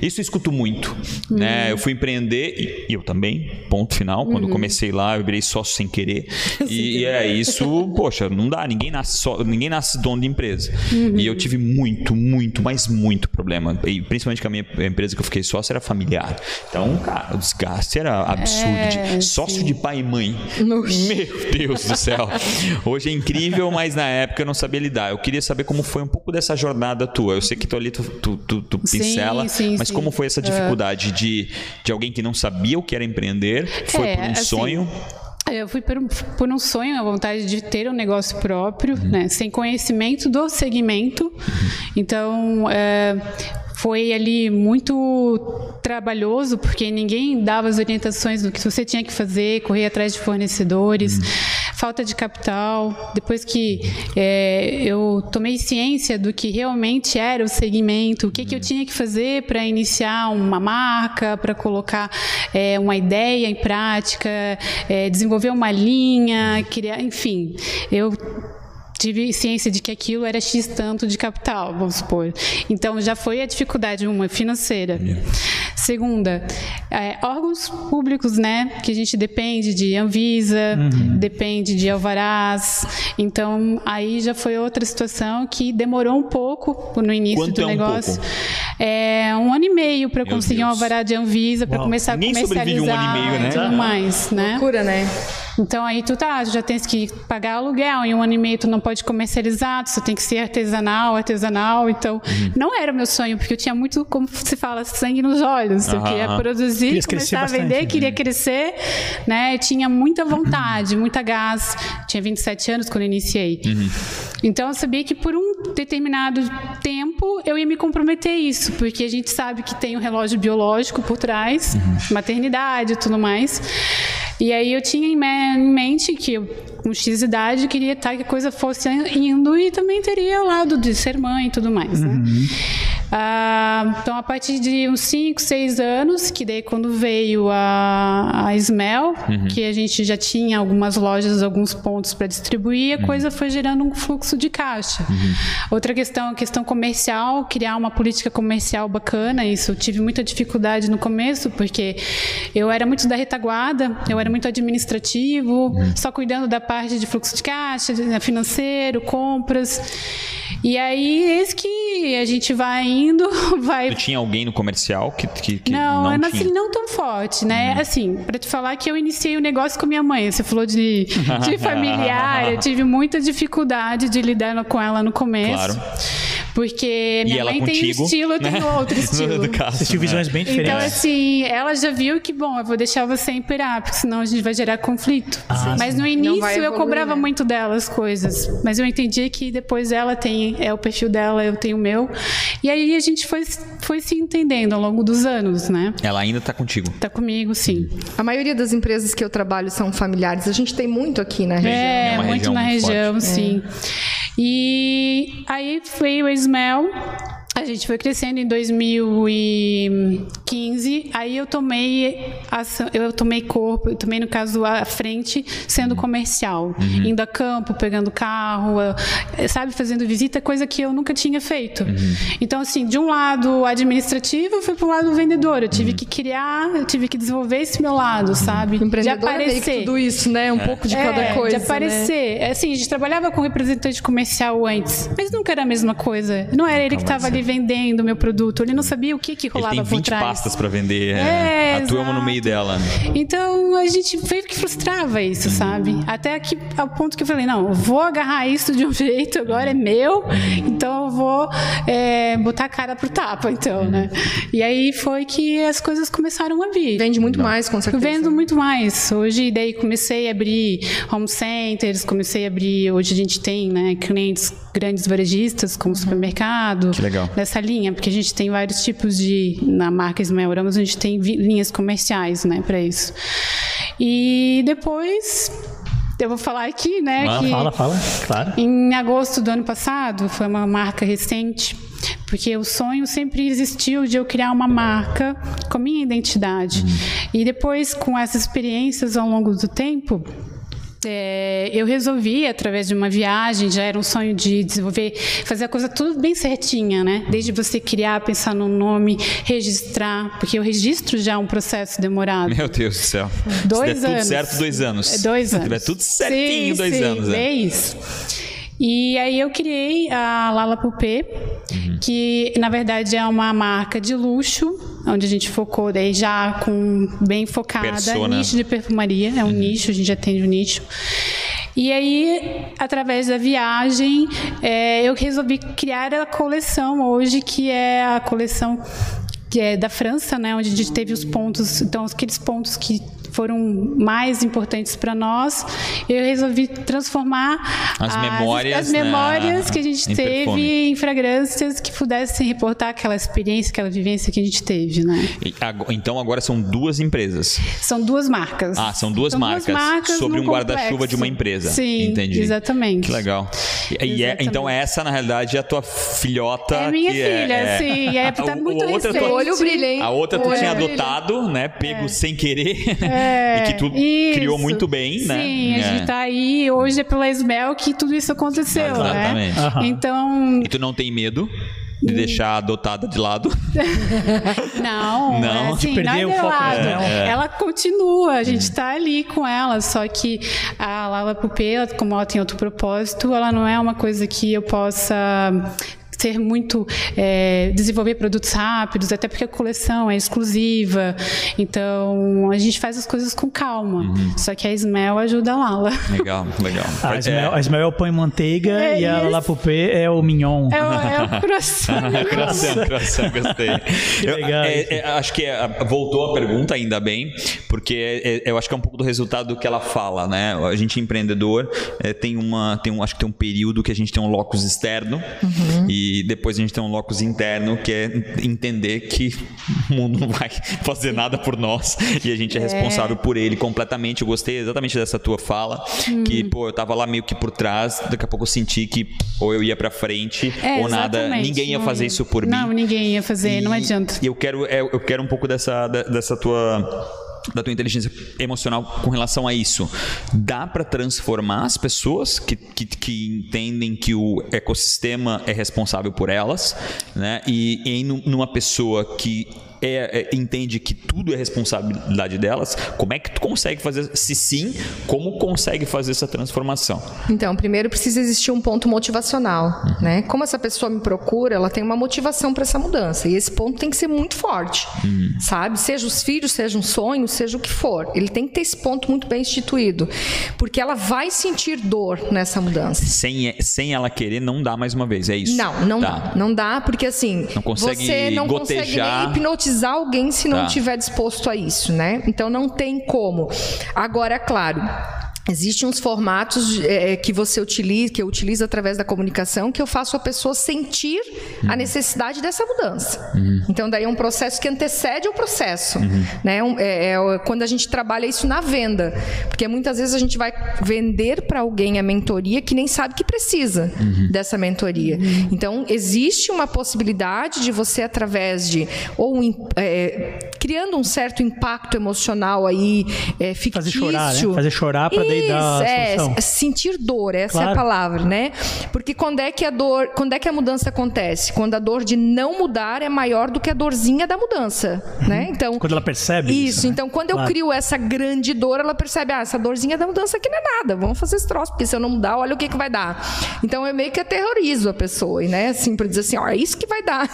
Isso eu escuto muito. Uhum. Né? Eu fui empreender, e eu também, ponto final. Quando uhum. comecei lá, eu virei sócio sem querer. e, e é isso, poxa, não dá, ninguém nasce só, ninguém nasce dono de empresa. Uhum. E eu tive muito, muito, mas muito problema. E principalmente que a minha empresa que eu fiquei sócio era familiar. Então, cara, o desgaste era absurdo. É, é, sócio sim. de pai e mãe. Meu Deus do céu. Hoje é incrível, mas na época eu não sabia lidar. Eu queria saber como foi um pouco dessa jornada tua. Eu sei que tu ali tu, tu, tu, tu pincela, sim, sim, mas como foi essa dificuldade uh... de, de alguém que não sabia o que era empreender, foi é, por um assim, sonho? Eu fui por, por, um sonho, a vontade de ter um negócio próprio, uhum. né? Sem conhecimento do segmento. Uhum. Então, é, foi ali muito trabalhoso, porque ninguém dava as orientações do que você tinha que fazer, correr atrás de fornecedores, uhum. falta de capital. Depois que é, eu tomei ciência do que realmente era o segmento, o que, que eu tinha que fazer para iniciar uma marca, para colocar é, uma ideia em prática, é, desenvolver uma linha, criar, enfim, eu tive ciência de que aquilo era X tanto de capital, vamos supor. Então já foi a dificuldade, uma financeira. Yeah. Segunda, é, órgãos públicos, né? Que a gente depende de Anvisa, uhum. depende de Alvarás. Então aí já foi outra situação que demorou um pouco no início Quanto do é negócio. Um pouco? É um ano e meio para conseguir Deus. um alvará de Anvisa, para começar a comercializar um ano e meio, né? e tudo mais, né? Loucura, né? Então aí tu tá, tu já tens que pagar aluguel, em um ano e meio tu não pode comercializar, tu só tem que ser artesanal, artesanal. Então, uhum. não era o meu sonho, porque eu tinha muito, como se fala, sangue nos olhos. Uhum. Eu queria produzir, queria começar a vender, bastante, queria né? crescer, né? Eu tinha muita vontade, muita gás. Tinha 27 anos quando eu iniciei. Uhum. Então eu sabia que por um determinado tempo eu ia me comprometer isso, porque a gente sabe que tem um relógio biológico por trás, uhum. maternidade e tudo mais. E aí eu tinha em mente que com X idade, queria estar que a coisa fosse indo e também teria o lado de ser mãe e tudo mais, né? Uhum. Ah, então, a partir de uns 5, 6 anos, que daí quando veio a, a Smell, uhum. que a gente já tinha algumas lojas, alguns pontos para distribuir, a uhum. coisa foi gerando um fluxo de caixa. Uhum. Outra questão, a questão comercial, criar uma política comercial bacana, isso eu tive muita dificuldade no começo, porque eu era muito da retaguarda, eu era muito administrativo, uhum. só cuidando da parte de fluxo de caixa, financeiro, compras. E aí, eis que a gente vai indo, vai. Tu tinha alguém no comercial que, que, que não, não, assim, não tão forte, né? Uhum. Assim, para te falar que eu iniciei o negócio com minha mãe. Você falou de, de familiar, eu tive muita dificuldade de lidar com ela no começo. Claro. Porque minha mãe contigo, tem um estilo, eu tenho né? outro estilo. caso, Você tinha visões bem então, diferentes. Então, assim, ela já viu que, bom, eu vou deixar você imperar, porque senão a gente vai gerar conflito. Ah, Mas no início evoluir, eu cobrava né? muito dela as coisas. Mas eu entendi que depois ela tem, é o perfil dela, eu tenho o meu. E aí a gente foi, foi se entendendo ao longo dos anos, né? Ela ainda está contigo? Está comigo, sim. A maioria das empresas que eu trabalho são familiares. A gente tem muito aqui na região. É, é muito região na muito região, forte. sim. É. E aí veio o Ismael a gente foi crescendo em 2015, aí eu tomei ação, eu tomei corpo, eu tomei no caso a frente sendo comercial, uhum. indo a campo, pegando carro, sabe, fazendo visita, coisa que eu nunca tinha feito. Uhum. Então assim, de um lado administrativo, eu fui para o lado vendedor, eu tive uhum. que criar, eu tive que desenvolver esse meu lado, sabe? de é aparecer. É tudo isso, né? Um é. pouco de cada é, coisa. De aparecer. Né? Assim, a gente trabalhava com representante comercial antes, mas nunca era a mesma coisa. Não era ele que estava ali vendendo meu produto. Ele não sabia o que, que rolava ele tem 20 por trás. pastas para vender. É, é atuamos no meio dela. Então a gente veio que frustrava isso, uhum. sabe? Até aqui ao ponto que eu falei, não, eu vou agarrar isso de um jeito, agora é meu, então eu vou é, botar a cara pro tapa, então, né? E aí foi que as coisas começaram a vir. Vende muito não. mais, com certeza. Vendo muito mais. Hoje, daí comecei a abrir home centers, comecei a abrir, hoje a gente tem, né, clientes grandes varejistas, como supermercado. Nessa linha, porque a gente tem vários tipos de. Na marca Ismael Ramos, a gente tem linhas comerciais, né, para isso. E depois eu vou falar aqui, né? Ah, que fala, fala, claro. Em agosto do ano passado, foi uma marca recente, porque o sonho sempre existiu de eu criar uma marca com a minha identidade. Uhum. E depois, com essas experiências ao longo do tempo, é, eu resolvi, através de uma viagem, já era um sonho de desenvolver, fazer a coisa tudo bem certinha, né? Desde você criar, pensar no nome, registrar, porque o registro já é um processo demorado. Meu Deus do céu. Dois Se anos. tudo certo, dois anos. É dois anos. Se tiver tudo certinho, sim, dois sim, anos. É, é isso. E aí eu criei a Lala Poupée, uhum. que na verdade é uma marca de luxo, onde a gente focou daí já com bem focada Persona. nicho de perfumaria, é um uhum. nicho, a gente atende o um nicho. E aí, através da viagem, é, eu resolvi criar a coleção hoje, que é a coleção que é da França, né, onde a gente teve os pontos, então aqueles pontos que foram mais importantes para nós, eu resolvi transformar as, as memórias, as memórias né? que a gente em teve perfume. em fragrâncias que pudessem reportar aquela experiência, aquela vivência que a gente teve, né? E, então agora são duas empresas. São duas marcas. Ah, são duas, são marcas, duas marcas, sobre um guarda-chuva de uma empresa. Sim, Entendi. exatamente. Que legal. E, é, então essa na realidade é a tua filhota. É minha é, filha, é, sim. É, tá muito a outra tua, olho brilha, hein? A outra tu tinha adotado, né? Pego é. sem querer e que tu isso. criou muito bem, sim, né? Sim, a gente tá aí hoje é pela Smell que tudo isso aconteceu, Exatamente. né? Uhum. Então. E tu não tem medo? de deixar adotada de lado. Não, não. Assim, de perder não é o foco. Lado. É. Ela continua, a gente está ali com ela, só que a Lala Pupê, como ela tem outro propósito, ela não é uma coisa que eu possa ser muito é, desenvolver produtos rápidos, até porque a coleção é exclusiva. Então a gente faz as coisas com calma. Uhum. Só que a Smell ajuda a Lala. Legal, legal. A Smell, é. a Smell põe manteiga é e a La Poupée é o mignon. É o, é o croissant. croissant, croissant, gostei. Eu, legal, é, é, acho que é, voltou a pergunta, ainda bem, porque eu acho que é um pouco do resultado do que ela fala, né? A gente empreendedor tem uma, tem um, acho que tem um período que a gente tem um locus externo uhum. e e depois a gente tem um locus interno que é entender que o mundo não vai fazer nada por nós e a gente é, é responsável por ele completamente. Eu gostei exatamente dessa tua fala, hum. que pô, eu tava lá meio que por trás, daqui a pouco eu senti que ou eu ia para frente é, ou nada, ninguém ia fazer isso por não, mim. Não, ninguém ia fazer, e, não adianta. E eu quero é, eu quero um pouco dessa dessa tua da tua inteligência emocional com relação a isso. Dá para transformar as pessoas que, que, que, entendem que o ecossistema é responsável por elas, né? E em numa pessoa que é, é, entende que tudo é responsabilidade delas, como é que tu consegue fazer, se sim, como consegue fazer essa transformação? Então, primeiro precisa existir um ponto motivacional, uhum. né? Como essa pessoa me procura, ela tem uma motivação para essa mudança e esse ponto tem que ser muito forte, uhum. sabe? Seja os filhos, seja um sonho, seja o que for, ele tem que ter esse ponto muito bem instituído, porque ela vai sentir dor nessa mudança. Sem, sem ela querer, não dá mais uma vez, é isso? Não, não tá. dá, não dá, porque assim, não consegue você não gotejar... consegue nem hipnotizar monetizar alguém se não estiver tá. disposto a isso, né? Então não tem como. Agora, é claro, Existem uns formatos é, que você utiliza, que eu utilizo através da comunicação, que eu faço a pessoa sentir uhum. a necessidade dessa mudança. Uhum. Então, daí é um processo que antecede o processo. Uhum. Né? É, é, quando a gente trabalha isso na venda. Porque muitas vezes a gente vai vender para alguém a mentoria que nem sabe que precisa uhum. dessa mentoria. Uhum. Então, existe uma possibilidade de você, através de. ou é, criando um certo impacto emocional aí, é, fictício. Fazer chorar, né? Fazer chorar para daí dar é, sentir dor, essa claro. é a palavra, né? Porque quando é que a dor, quando é que a mudança acontece? Quando a dor de não mudar é maior do que a dorzinha da mudança, uhum. né? Então, quando ela percebe isso. isso né? Então, quando claro. eu crio essa grande dor, ela percebe, ah, essa dorzinha da mudança aqui não é nada. Vamos fazer esse troço, porque se eu não mudar, olha o que que vai dar. Então, eu meio que aterrorizo a pessoa, né? Assim, para dizer assim, ó, é isso que vai dar.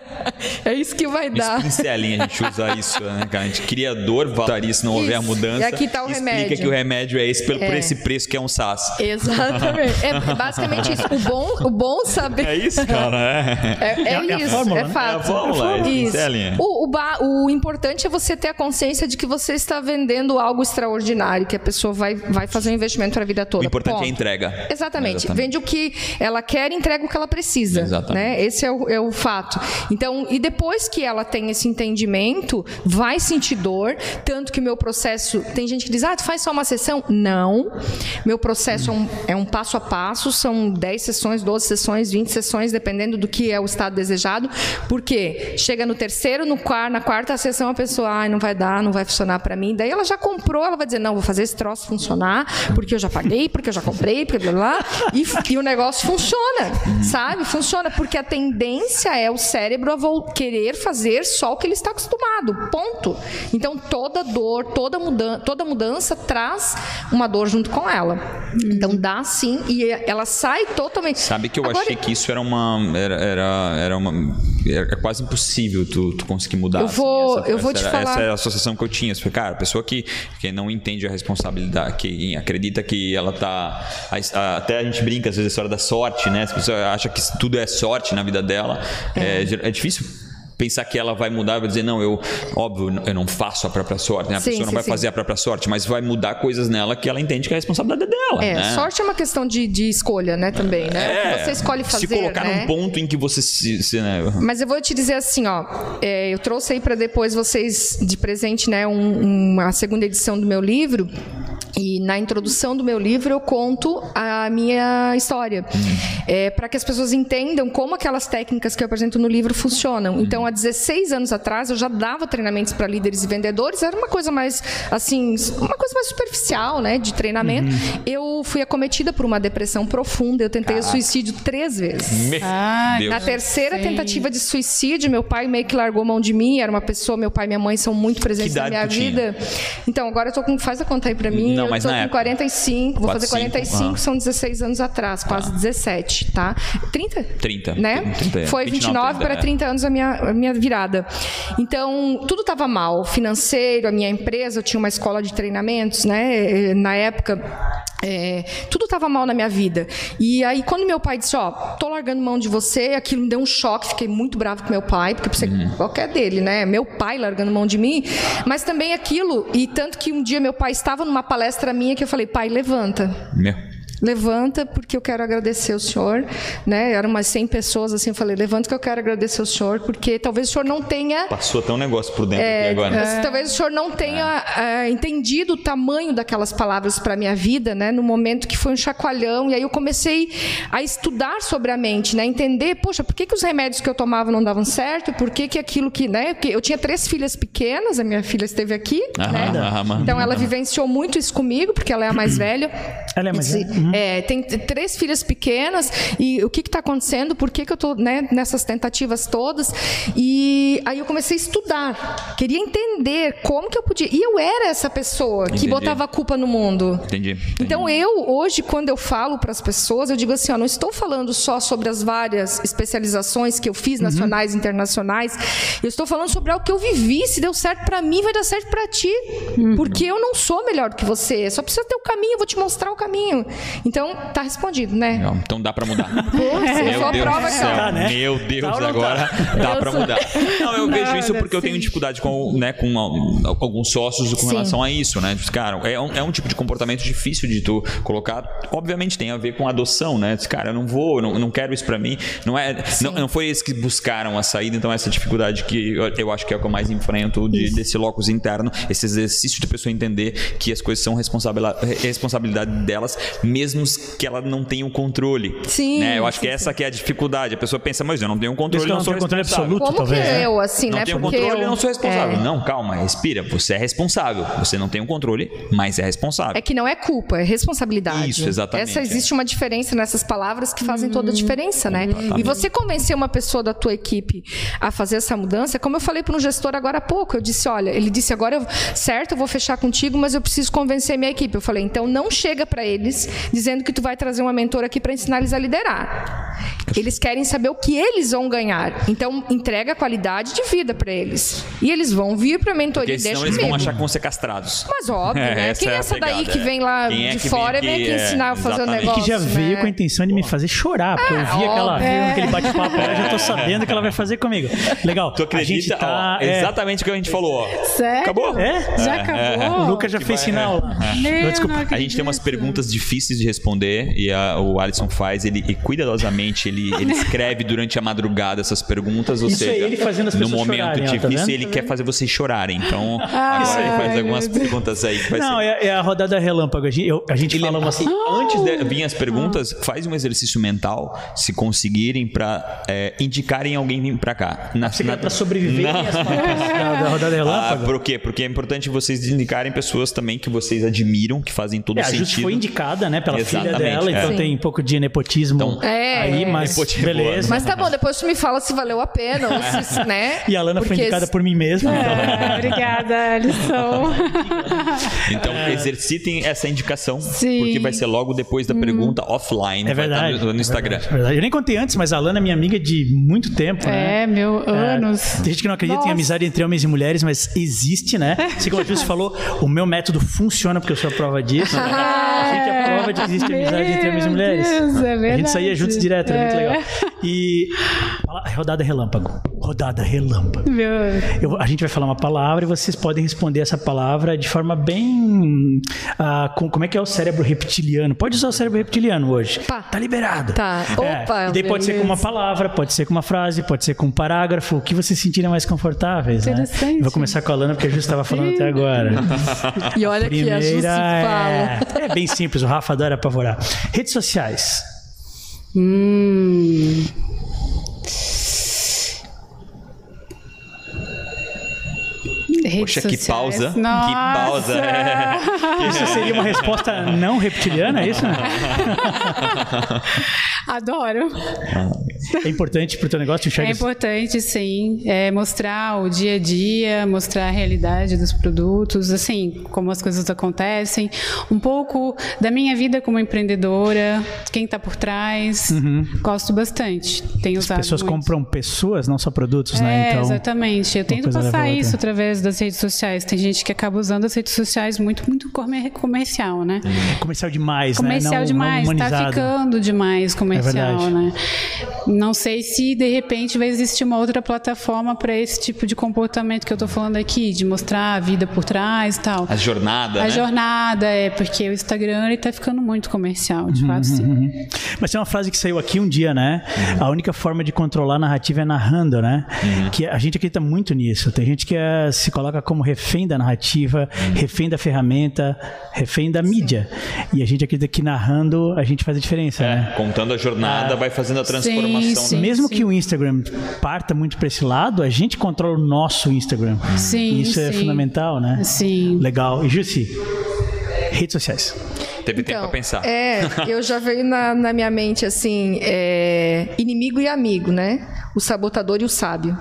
é isso que vai dar. Pincelinha, a gente usa isso, né, cara? A gente cria dor, voltaria se não isso. houver a mudança. E aqui tá o explica remédio. que o remédio é esse, pelo, é. por esse preço que é um SAS. Exatamente. É basicamente isso. O bom, o bom saber. É isso, cara. É, é, é, é isso. Fórmula, é fato. É a fórmula, é isso. O, o, o, importante é você ter a consciência de que você está vendendo algo extraordinário, que a pessoa vai, vai fazer um investimento para a vida toda. O importante Ponto. é a entrega. Exatamente. Exatamente. Vende o que ela quer e entrega o que ela precisa. Exatamente. Né? Esse é o, é o fato. Então, e depois que ela tem esse entendimento, vai sentir dor. Tanto que o meu processo. Tem gente que diz, ah, tu faz só uma sessão? Não. Meu processo é um, é um passo a passo, são 10 sessões, 12 sessões, 20 sessões, dependendo do que é o estado desejado. Porque chega no terceiro, no quarto, na quarta sessão, a pessoa, ai, não vai dar, não vai funcionar para mim. Daí ela já comprou, ela vai dizer, não, vou fazer esse troço funcionar, porque eu já paguei, porque eu já comprei, porque blá blá. E, e o negócio funciona, sabe? Funciona, porque a tendência é o cérebro a querer fazer só o que ele está acostumado. Ponto. Então toda dor, toda mudança, toda mudança traz uma dor junto com ela. Então dá sim e ela sai totalmente. Sabe que eu Agora, achei que isso era uma era era, era uma é quase impossível tu, tu conseguir mudar. Eu vou assim, essa, eu vou te era, falar. Essa é a associação que eu tinha. Cara, a pessoa que, que não entende a responsabilidade, que acredita que ela tá até a gente brinca às vezes a história da sorte, né? As pessoas acham que tudo é sorte na vida dela. É, é, é difícil pensar que ela vai mudar, vai dizer, não, eu, óbvio, eu não faço a própria sorte, né? A sim, pessoa não sim, vai sim. fazer a própria sorte, mas vai mudar coisas nela que ela entende que é a responsabilidade dela. É, né? sorte é uma questão de, de escolha, né, também, né? É, você escolhe fazer. Se colocar né? num ponto em que você se. se né? Mas eu vou te dizer assim, ó, é, eu trouxe aí para depois vocês de presente, né, um, uma segunda edição do meu livro. E na introdução do meu livro eu conto a minha história, é, para que as pessoas entendam como aquelas técnicas que eu apresento no livro funcionam. Então, há 16 anos atrás eu já dava treinamentos para líderes e vendedores, era uma coisa mais assim, uma coisa mais superficial, né, de treinamento. Uhum. Eu fui acometida por uma depressão profunda, eu tentei Caraca. suicídio três vezes. Ah, na terceira tentativa de suicídio, meu pai meio que largou mão de mim, era uma pessoa, meu pai e minha mãe são muito presentes na minha vida. Então, agora eu tô com, faz a conta aí para mim. Não, eu mas tô com época. 45, vou fazer 45, ah. são 16 anos atrás, quase ah. 17, tá? 30? 30. Né? 30, é. Foi 29 para 30 anos a minha, a minha virada. Então, tudo estava mal. Financeiro, a minha empresa, eu tinha uma escola de treinamentos, né? Na época, é, tudo estava mal na minha vida. E aí, quando meu pai disse, ó, oh, tô largando mão de você, aquilo me deu um choque, fiquei muito bravo com meu pai, porque pensei, uhum. qualquer dele, né? Meu pai largando mão de mim. Mas também aquilo, e tanto que um dia meu pai estava numa palestra minha que eu falei, pai, levanta. Meu levanta porque eu quero agradecer o senhor, né? Eram umas 100 pessoas assim, eu falei, levanta que eu quero agradecer o senhor, porque talvez o senhor não tenha passou até um negócio por dentro é, agora. É, talvez o senhor não tenha é. entendido o tamanho daquelas palavras para minha vida, né? No momento que foi um chacoalhão e aí eu comecei a estudar sobre a mente, né? Entender, poxa, por que, que os remédios que eu tomava não davam certo? Por que, que aquilo que, né? Porque eu tinha três filhas pequenas, a minha filha esteve aqui, ah, né? Ah, então ela vivenciou muito isso comigo, porque ela é a mais velha. Ela é mais velha. Uhum. É, tem três filhas pequenas e o que está acontecendo? Por que, que eu estou né, nessas tentativas todas? E aí eu comecei a estudar, queria entender como que eu podia. E eu era essa pessoa que Entendi. botava a culpa no mundo. Entendi. Entendi. Então eu hoje quando eu falo para as pessoas eu digo assim, ó, não estou falando só sobre as várias especializações que eu fiz uhum. nacionais, e internacionais. Eu estou falando sobre algo que eu vivi. Se deu certo para mim, vai dar certo para ti, uhum. porque eu não sou melhor do que você. Só precisa ter o caminho. Eu vou te mostrar o caminho. Então tá respondido, né? Não, então dá para mudar. Meu Deus prova do céu. Né? Meu Deus, tá agora tá. dá para mudar. Não, eu não, vejo isso porque eu tenho dificuldade com, né, com alguns sócios com Sim. relação a isso, né? Cara, é um, é um tipo de comportamento difícil de tu colocar. Obviamente tem a ver com adoção, né? Cara, eu não vou, não, não quero isso para mim. Não é, não, não, foi eles que buscaram a saída, então essa dificuldade que eu, eu acho que é o que eu mais enfrento de, desse locus interno, esse exercício de pessoa entender que as coisas são responsabilidade delas, mesmo que ela não tenha o controle. Sim. Né? Eu acho sim, que essa que é a dificuldade. A pessoa pensa, mas eu não tenho um controle, não, não sou controle absoluto, Como talvez. Que né? eu, assim, não né? tenho Porque controle, eu não sou responsável. É. Não, calma, respira. Você é responsável. Você não tem o um controle, mas é responsável. É que não é culpa, é responsabilidade. Isso, exatamente. Essa existe é. uma diferença nessas palavras que fazem toda a hum, diferença, né? E você convencer uma pessoa da tua equipe a fazer essa mudança, como eu falei para um gestor agora há pouco, eu disse, olha, ele disse agora, eu, certo, eu vou fechar contigo, mas eu preciso convencer minha equipe. Eu falei, então não chega para eles dizendo que tu vai trazer uma mentora aqui para ensinar eles a liderar. Eles querem saber o que eles vão ganhar. Então, entrega qualidade de vida para eles. E eles vão vir para a mentoria. Porque senão eles comigo. vão achar que vão ser castrados. Mas óbvio, é, né? Quem é essa daí que vem lá é de fora e vem aqui é, ensinar a fazer o um negócio? E que já veio né? com a intenção de me fazer chorar. Porque eu vi aquela, é. aquele bate-papo, eu já tô sabendo que ela vai fazer comigo. Legal. Tu acredita? Tá, ó, exatamente o que a gente falou. Ó. Sério? Acabou? É? Já acabou? O Lucas já que fez vai, sinal. Desculpa. A gente tem umas perguntas difíceis de responder e a, o Alisson faz, ele e cuidadosamente ele, ele escreve durante a madrugada essas perguntas, ou Isso seja, é ele fazendo as no momento chorarem, difícil tá ele quer fazer vocês chorarem. Então, ah, agora ele faz algumas perguntas aí. Não, é, é, a rodada relâmpago. A gente, eu, a gente ele, fala assim, antes de vir as perguntas, faz um exercício mental, se conseguirem, para é, indicarem alguém para cá. Na, Você na, para sobreviver na... da, da rodada relâmpago? Ah, por quê? Porque é importante vocês indicarem pessoas também que vocês admiram, que fazem todo é, sentido. A gente foi indicada, né, pela Exatamente, filha dela, então é. tem um pouco de nepotismo então, é, aí, mas beleza. Mas tá bom, depois tu me fala se valeu a pena, ou se, né? E a Lana Porque foi indicada por mim mesma. É, obrigada, Alisson. Então, exercitem essa indicação, Sim. porque vai ser logo depois da pergunta hum. offline. É verdade. No, no Instagram. É verdade, é verdade. Eu nem contei antes, mas a Lana é minha amiga de muito tempo, né? É, meu, anos. Tem gente que não acredita Nossa. em amizade entre homens e mulheres, mas existe, né? Assim como a Júlia falou, o meu método funciona porque eu sou a prova disso. a gente é a prova de existe amizade entre homens e mulheres. Deus, é verdade. A gente saía juntos direto, é. muito legal. E Rodada relâmpago. Rodada relâmpago. Eu, a gente vai falar uma palavra e vocês podem responder essa palavra de forma bem. Uh, com, como é que é o cérebro reptiliano? Pode usar o cérebro reptiliano hoje. Pá. Tá liberado. Tá. É. Opa, e daí pode ser com uma palavra, pode ser com uma frase, pode ser com um parágrafo, o que vocês sentirem mais confortáveis. Né? Interessante. Né? Vou começar com a Lana, porque a Ju estava falando até agora. E olha Primeira, que a Ju fala. É, é bem simples, o Rafa adora apavorar. Redes sociais. Hum. Poxa, sociais. que pausa. Nossa. Que pausa. É. Isso seria uma resposta não reptiliana, é isso? Adoro. É importante para o teu negócio enxergar? É importante, sim. É mostrar o dia a dia, mostrar a realidade dos produtos, assim, como as coisas acontecem. Um pouco da minha vida como empreendedora, quem está por trás. Uhum. Gosto bastante. Tenho As usado pessoas muito. compram pessoas, não só produtos, é, né? Então, exatamente. Eu tento passar isso através das redes sociais. Tem gente que acaba usando as redes sociais muito, muito comercial, né? Comercial demais, comercial né? Não, demais. Não tá ficando demais comercial, é né? Não sei se de repente vai existir uma outra plataforma para esse tipo de comportamento que eu estou falando aqui, de mostrar a vida por trás e tal. A jornada. A né? jornada, é, porque o Instagram ele tá ficando muito comercial, de uhum, fato, sim. Uhum. Mas tem uma frase que saiu aqui um dia, né? Uhum. A única forma de controlar a narrativa é narrando, né? Uhum. Que a gente acredita muito nisso. Tem gente que é, se coloca como refém da narrativa, uhum. refém da ferramenta, refém da mídia. E a gente acredita que narrando a gente faz a diferença, é, né? Contando a jornada, ah, vai fazendo a transformação. Sim, sim, Mesmo que o Instagram parta muito para esse lado, a gente controla o nosso Instagram. Sim, Isso é fundamental, né? Sim. Legal. E Jussi, redes sociais. Teve então, tempo para pensar. É, eu já veio na, na minha mente assim, é, inimigo e amigo, né? O sabotador e o sábio.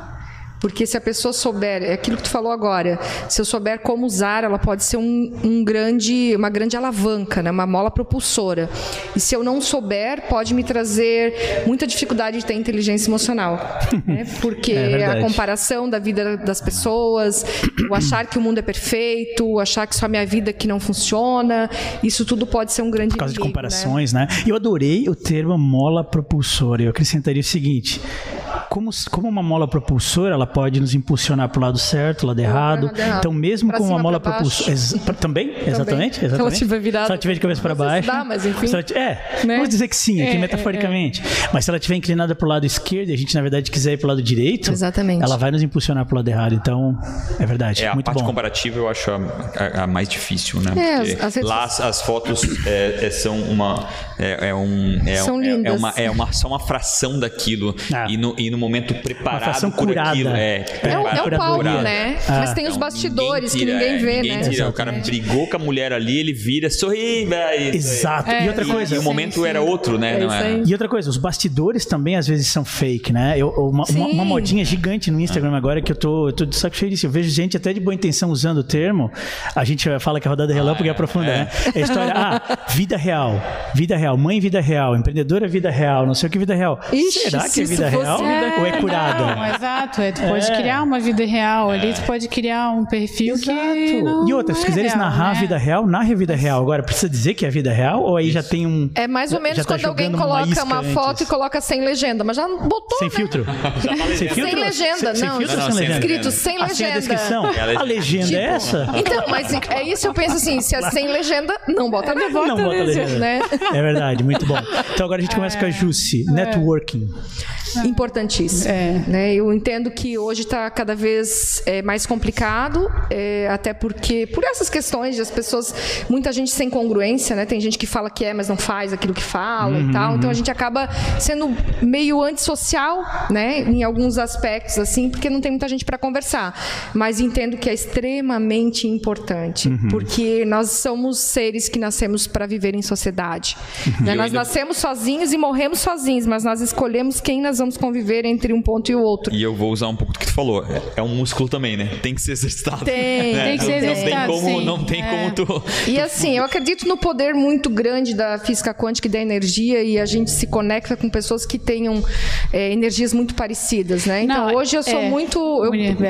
Porque se a pessoa souber, é aquilo que tu falou agora, se eu souber como usar, ela pode ser um, um grande, uma grande alavanca, né? uma mola propulsora. E se eu não souber, pode me trazer muita dificuldade de ter inteligência emocional. Né? Porque é a comparação da vida das pessoas, o achar que o mundo é perfeito, o achar que só a minha vida que não funciona, isso tudo pode ser um grande Por causa inimigo, de comparações, né? né? Eu adorei o termo mola propulsora. Eu acrescentaria o seguinte: como, como uma mola propulsora, ela pode nos impulsionar para o lado certo, lado errado. Lado errado. Então, mesmo pra com uma mola propulsora. Também? Também? Exatamente? exatamente. Se ela estiver virada. Se ela estiver de cabeça para baixo. Dá, mas enfim. Ela, é, né? vamos dizer que sim, aqui é, metaforicamente. É, é. Mas se ela estiver inclinada para o lado esquerdo e a gente, na verdade, quiser ir para o lado direito, exatamente. ela vai nos impulsionar para o lado errado. Então, é verdade. É, muito a parte bom. comparativa eu acho a, a, a mais difícil, né? É, Porque as, as lá as, as fotos é, são uma. É, um, são lindas. É, uma, é uma, só uma fração daquilo. Ah. E, no, e no momento preparado por curada. aquilo. É, é, um, é um palco, curada. né? Ah. Mas tem os bastidores ninguém tira, que ninguém vê, é, ninguém né? Tira. O cara brigou com a mulher ali, ele vira, sorri, velho. Exato. É, e outra coisa. E o sim, momento sim. era outro, né? É não era? E outra coisa, os bastidores também às vezes são fake, né? Eu, uma, uma, uma, modinha gigante no Instagram agora que eu tô, eu tô de saco cheio disso. Eu vejo gente até de boa intenção usando o termo. A gente fala que a rodada relâmpago ah, é, aprofunda, é. né? É a história, ah, vida real, vida real, mãe vida real, empreendedora vida real, não sei o que vida real. Ixi, Será que é vida real fosse- É, ou é curada? Não, exato. É, tu pode É. criar uma vida real ali, tu pode criar um perfil que. Não, e outra, não se é quiseres real, narrar a né? vida real, narre a vida real. Agora, precisa dizer que é a vida real ou aí já tem um. É mais ou menos tá quando alguém uma coloca uma antes. foto e coloca sem legenda, mas já botou, Sem né? filtro? sem filtro? Sem legenda, sem, não, Sem filtro não, ou sem sem legenda? Escrito sem Ah, sem a legenda. descrição? A legenda Tipo, é essa? Então, mas é isso eu penso assim, se é sem legenda, não bota legenda, Não bota legenda. né? É verdade, muito bom. Então agora a gente começa com a Jussi. Networking. Importantíssimo. É. Né? Eu entendo que hoje está cada vez é, mais complicado, é, até porque por essas questões de as pessoas, muita gente sem congruência, né? Tem gente que fala que é, mas não faz aquilo que fala e tal. Então a gente acaba sendo meio antissocial, né? Em alguns aspectos, assim, porque não tem muita gente para conversar. Mas entendo que é extremamente importante, porque nós somos seres que nascemos para viver em sociedade. né? Eu Nós ainda- nascemos sozinhos e morremos sozinhos, mas nós escolhemos quem nós vamos conviver entre um ponto e o outro. E eu vou usar um pouco do que tu falou. É- É um músculo também, né? Tem que ser exercitado. Tem, né? tem que ser Não- Não tem exercitado, como, sim. não tem É. como tu. E assim, eu acredito no poder muito grande da física quântica e da energia e a gente se conecta com pessoas que tenham é, energias muito parecidas, né? Então Não, hoje eu sou é, muito,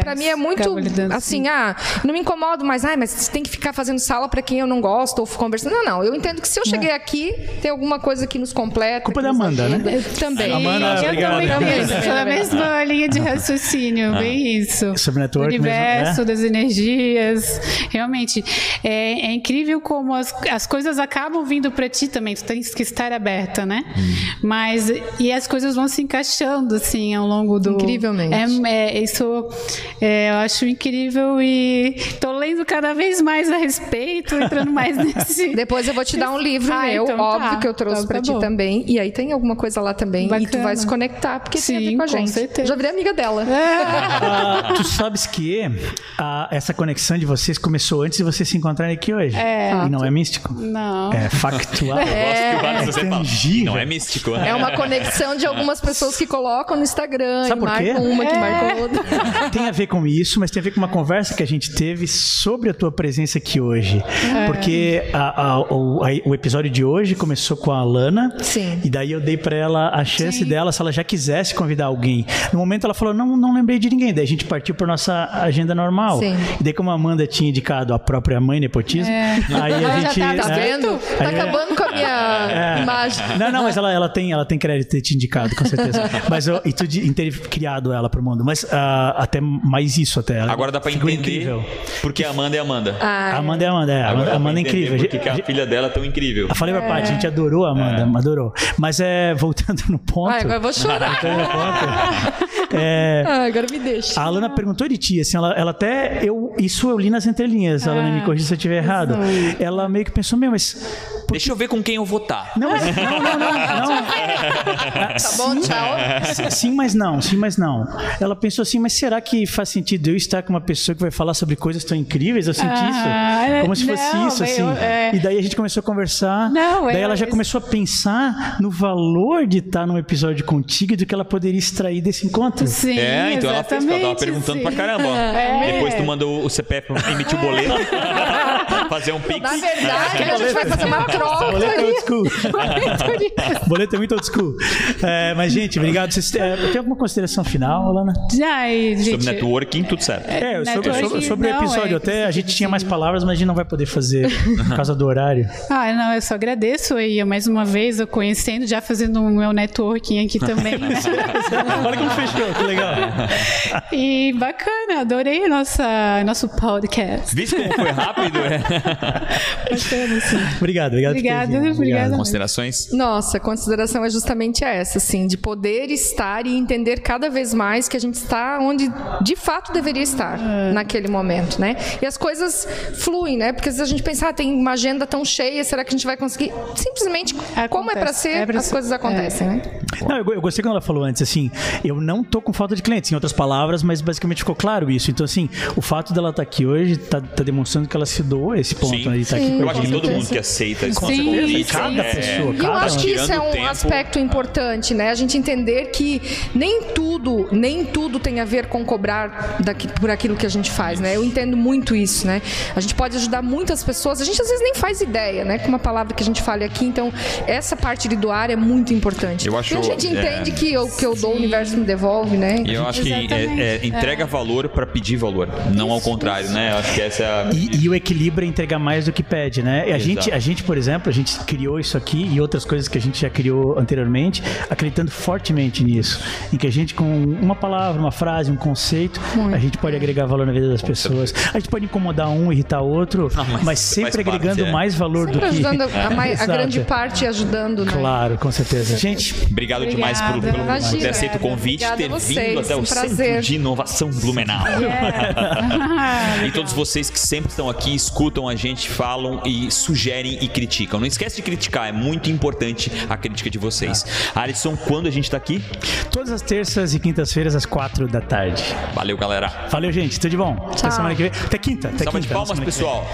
para mim é muito assim, ah, não me incomodo, mas ai, mas você tem que ficar fazendo sala para quem eu não gosto ou conversando. Não, não, eu entendo que se eu cheguei aqui tem alguma coisa que nos completa. Culpa da Amanda, né? Eu também. Amanda, eu obrigado. também. Pela mesma linha de raciocínio, ah. bem isso. Sobre network o universo, mesmo, é? das energias. Realmente, é, é incrível como as, as coisas acabam vindo para ti também. Tu tens que estar aberta, né? Hum. Mas, e as coisas vão se encaixando, assim, ao longo do... Incrivelmente. É, é isso é, eu acho incrível e tô lendo cada vez mais a respeito, entrando mais nesse... Depois eu vou te dar um livro ah, meu, então tá. óbvio tá. que eu trouxe então, para tá ti bom. também. E aí tem alguma coisa lá também. Bacana. E tu vai se conectar, porque Sim, tem com a gente. Certeza. Já virei amiga dela. É. tu sabes que essa conexão de vocês começou antes de vocês se encontrarem aqui hoje. É. E não é místico? Não. É factual. É, é, você fala. Não é místico. É uma conexão de algumas pessoas que colocam no Instagram Sabe e marcam uma, que é. outra. Tem a ver com isso, mas tem a ver com uma conversa que a gente teve sobre a tua presença aqui hoje. É. Porque a, a, o, a, o, episódio de hoje começou com a Lana. Sim. E daí eu dei para ela a chance Sim. dela, se ela já quisesse convidar alguém. No momento ela falou: não, não lembrei de ninguém. Daí a gente partiu para nossa agenda normal. Sim. E daí, como a Amanda tinha indicado a própria mãe nepotismo, é. aí a gente. Já tá, tá vendo? Tá acabando com a minha é. imagem. Não, não, mas ela, ela, tem, ela tem crédito ter te indicado, com certeza. mas eu, e tu de, ter criado ela pro mundo. Mas uh, até mais isso até. Agora dá pra entender incrível. porque a Amanda é Amanda. Ah, Amanda é Amanda, é. Amanda, Amanda é incrível. Porque a, a filha dela é tão incrível. Eu falei pra Paty, a gente adorou a Amanda, é. adorou. Mas é, voltando no ponto. Ai, agora eu vou chorar. Voltando no ponto. É, ah, agora me deixa. A Alana perguntou de ti, assim, ela, ela até. Eu, isso eu li nas entrelinhas, a Alana me ah, corrija se eu estiver errado. Ela meio que pensou, meu, mas. Porque... Deixa eu ver com quem eu votar. Não, mas, não, não, não, não. tá bom, tchau. Sim, mas não, sim, mas não. Ela pensou assim, mas será que faz sentido eu estar com uma pessoa que vai falar sobre coisas tão incríveis? Eu senti ah, isso. Como se fosse não, isso, assim. Eu, é... E daí a gente começou a conversar. Não, daí ela já começou a pensar no valor de estar num episódio contigo e do que ela poderia extrair desse encontro. Sim, é, então ela fez, ela tava perguntando sim. pra caramba. É. Depois tu mandou o CPF pra emitir o boleto. fazer um pix. Na verdade, a gente vai fazer uma troca. Boleto é old school. boleto é muito old school. É, mas, gente, obrigado. Vocês, é, tem alguma consideração final, Alana? Já, gente... Sobre networking, tudo certo. É, sobre, sobre, sobre não, o episódio. É, até a gente tinha mais palavras, mas a gente não vai poder fazer por causa do horário. Ah, não, eu só agradeço aí mais uma vez, eu conhecendo, já fazendo o meu networking aqui também. Olha como fechou, que legal. E bacana, adorei nossa, nosso podcast. Visto como foi rápido? É. Bacana, sim. Obrigado, obrigado. Obrigada, obrigada. Considerações? Nossa, a consideração é justamente essa, assim, de poder estar e entender cada vez mais que a gente está onde de fato deveria estar é. naquele momento, né? E as coisas fluem, né? Porque às vezes a gente pensa, ah, tem uma agenda tão cheia, será que a gente vai conseguir? Simplesmente, Acontece. como é para ser, é pra as ser. coisas acontecem, é. né? Não, eu, eu gostei quando ela falou antes, assim, eu não tô com falta de clientes, em outras palavras, mas basicamente ficou claro isso. Então, assim, o fato dela estar tá aqui hoje tá, tá, demonstrando que ela se doou esse ponto. Sim. Né, tá aqui eu acho que todo mundo que aceita esse convite. Cada é, pessoa, cada Eu acho que isso é um tempo. aspecto importante, né? A gente entender que nem tudo, nem tudo tem a ver com cobrar daqui, por aquilo que a gente faz, né? Eu entendo muito isso, né? A gente pode ajudar muitas pessoas, a gente às vezes nem faz ideia, né? Com uma palavra que a gente fale aqui, então essa parte de doar é muito importante. Eu acho, e a gente entende é, que o que eu dou, o universo me devolve, né? E eu acho que é, é, entrega valor para pedir valor, não isso, ao contrário, isso. né? Eu acho que essa é a... e, e, o equilíbrio é entregar mais do que pede, né? E a gente, a gente, por exemplo, a gente criou isso aqui e outras coisas que a gente já criou anteriormente, acreditando fortemente nisso, em que a gente com uma palavra, uma frase, um conceito, muito. a gente pode agregar valor na vida das pessoas. A gente pode incomodar um, irritar outro, não, mas, mas, sempre agregando parte, é. mais valor sempre do que ajudando a, mais, a grande parte ajudando, né? Claro, com certeza. Gente, obrigado Obrigada. demais por, pelo, por ter aceito o convite, ter vindo até o Centro de Inovação Blumenau. Yeah. e todos vocês que sempre estão aqui, escutam a gente, falam e sugerem e criticam. Não esquece de criticar, é muito importante a crítica de vocês. Ah. Alisson, quando a gente está aqui? Todas as terças e quintas-feiras, às quatro da tarde. Valeu, galera. Valeu, gente. Tudo de bom. Tchau. Até semana que vem. Até quinta. Até Salva quinta. de palmas, pessoal.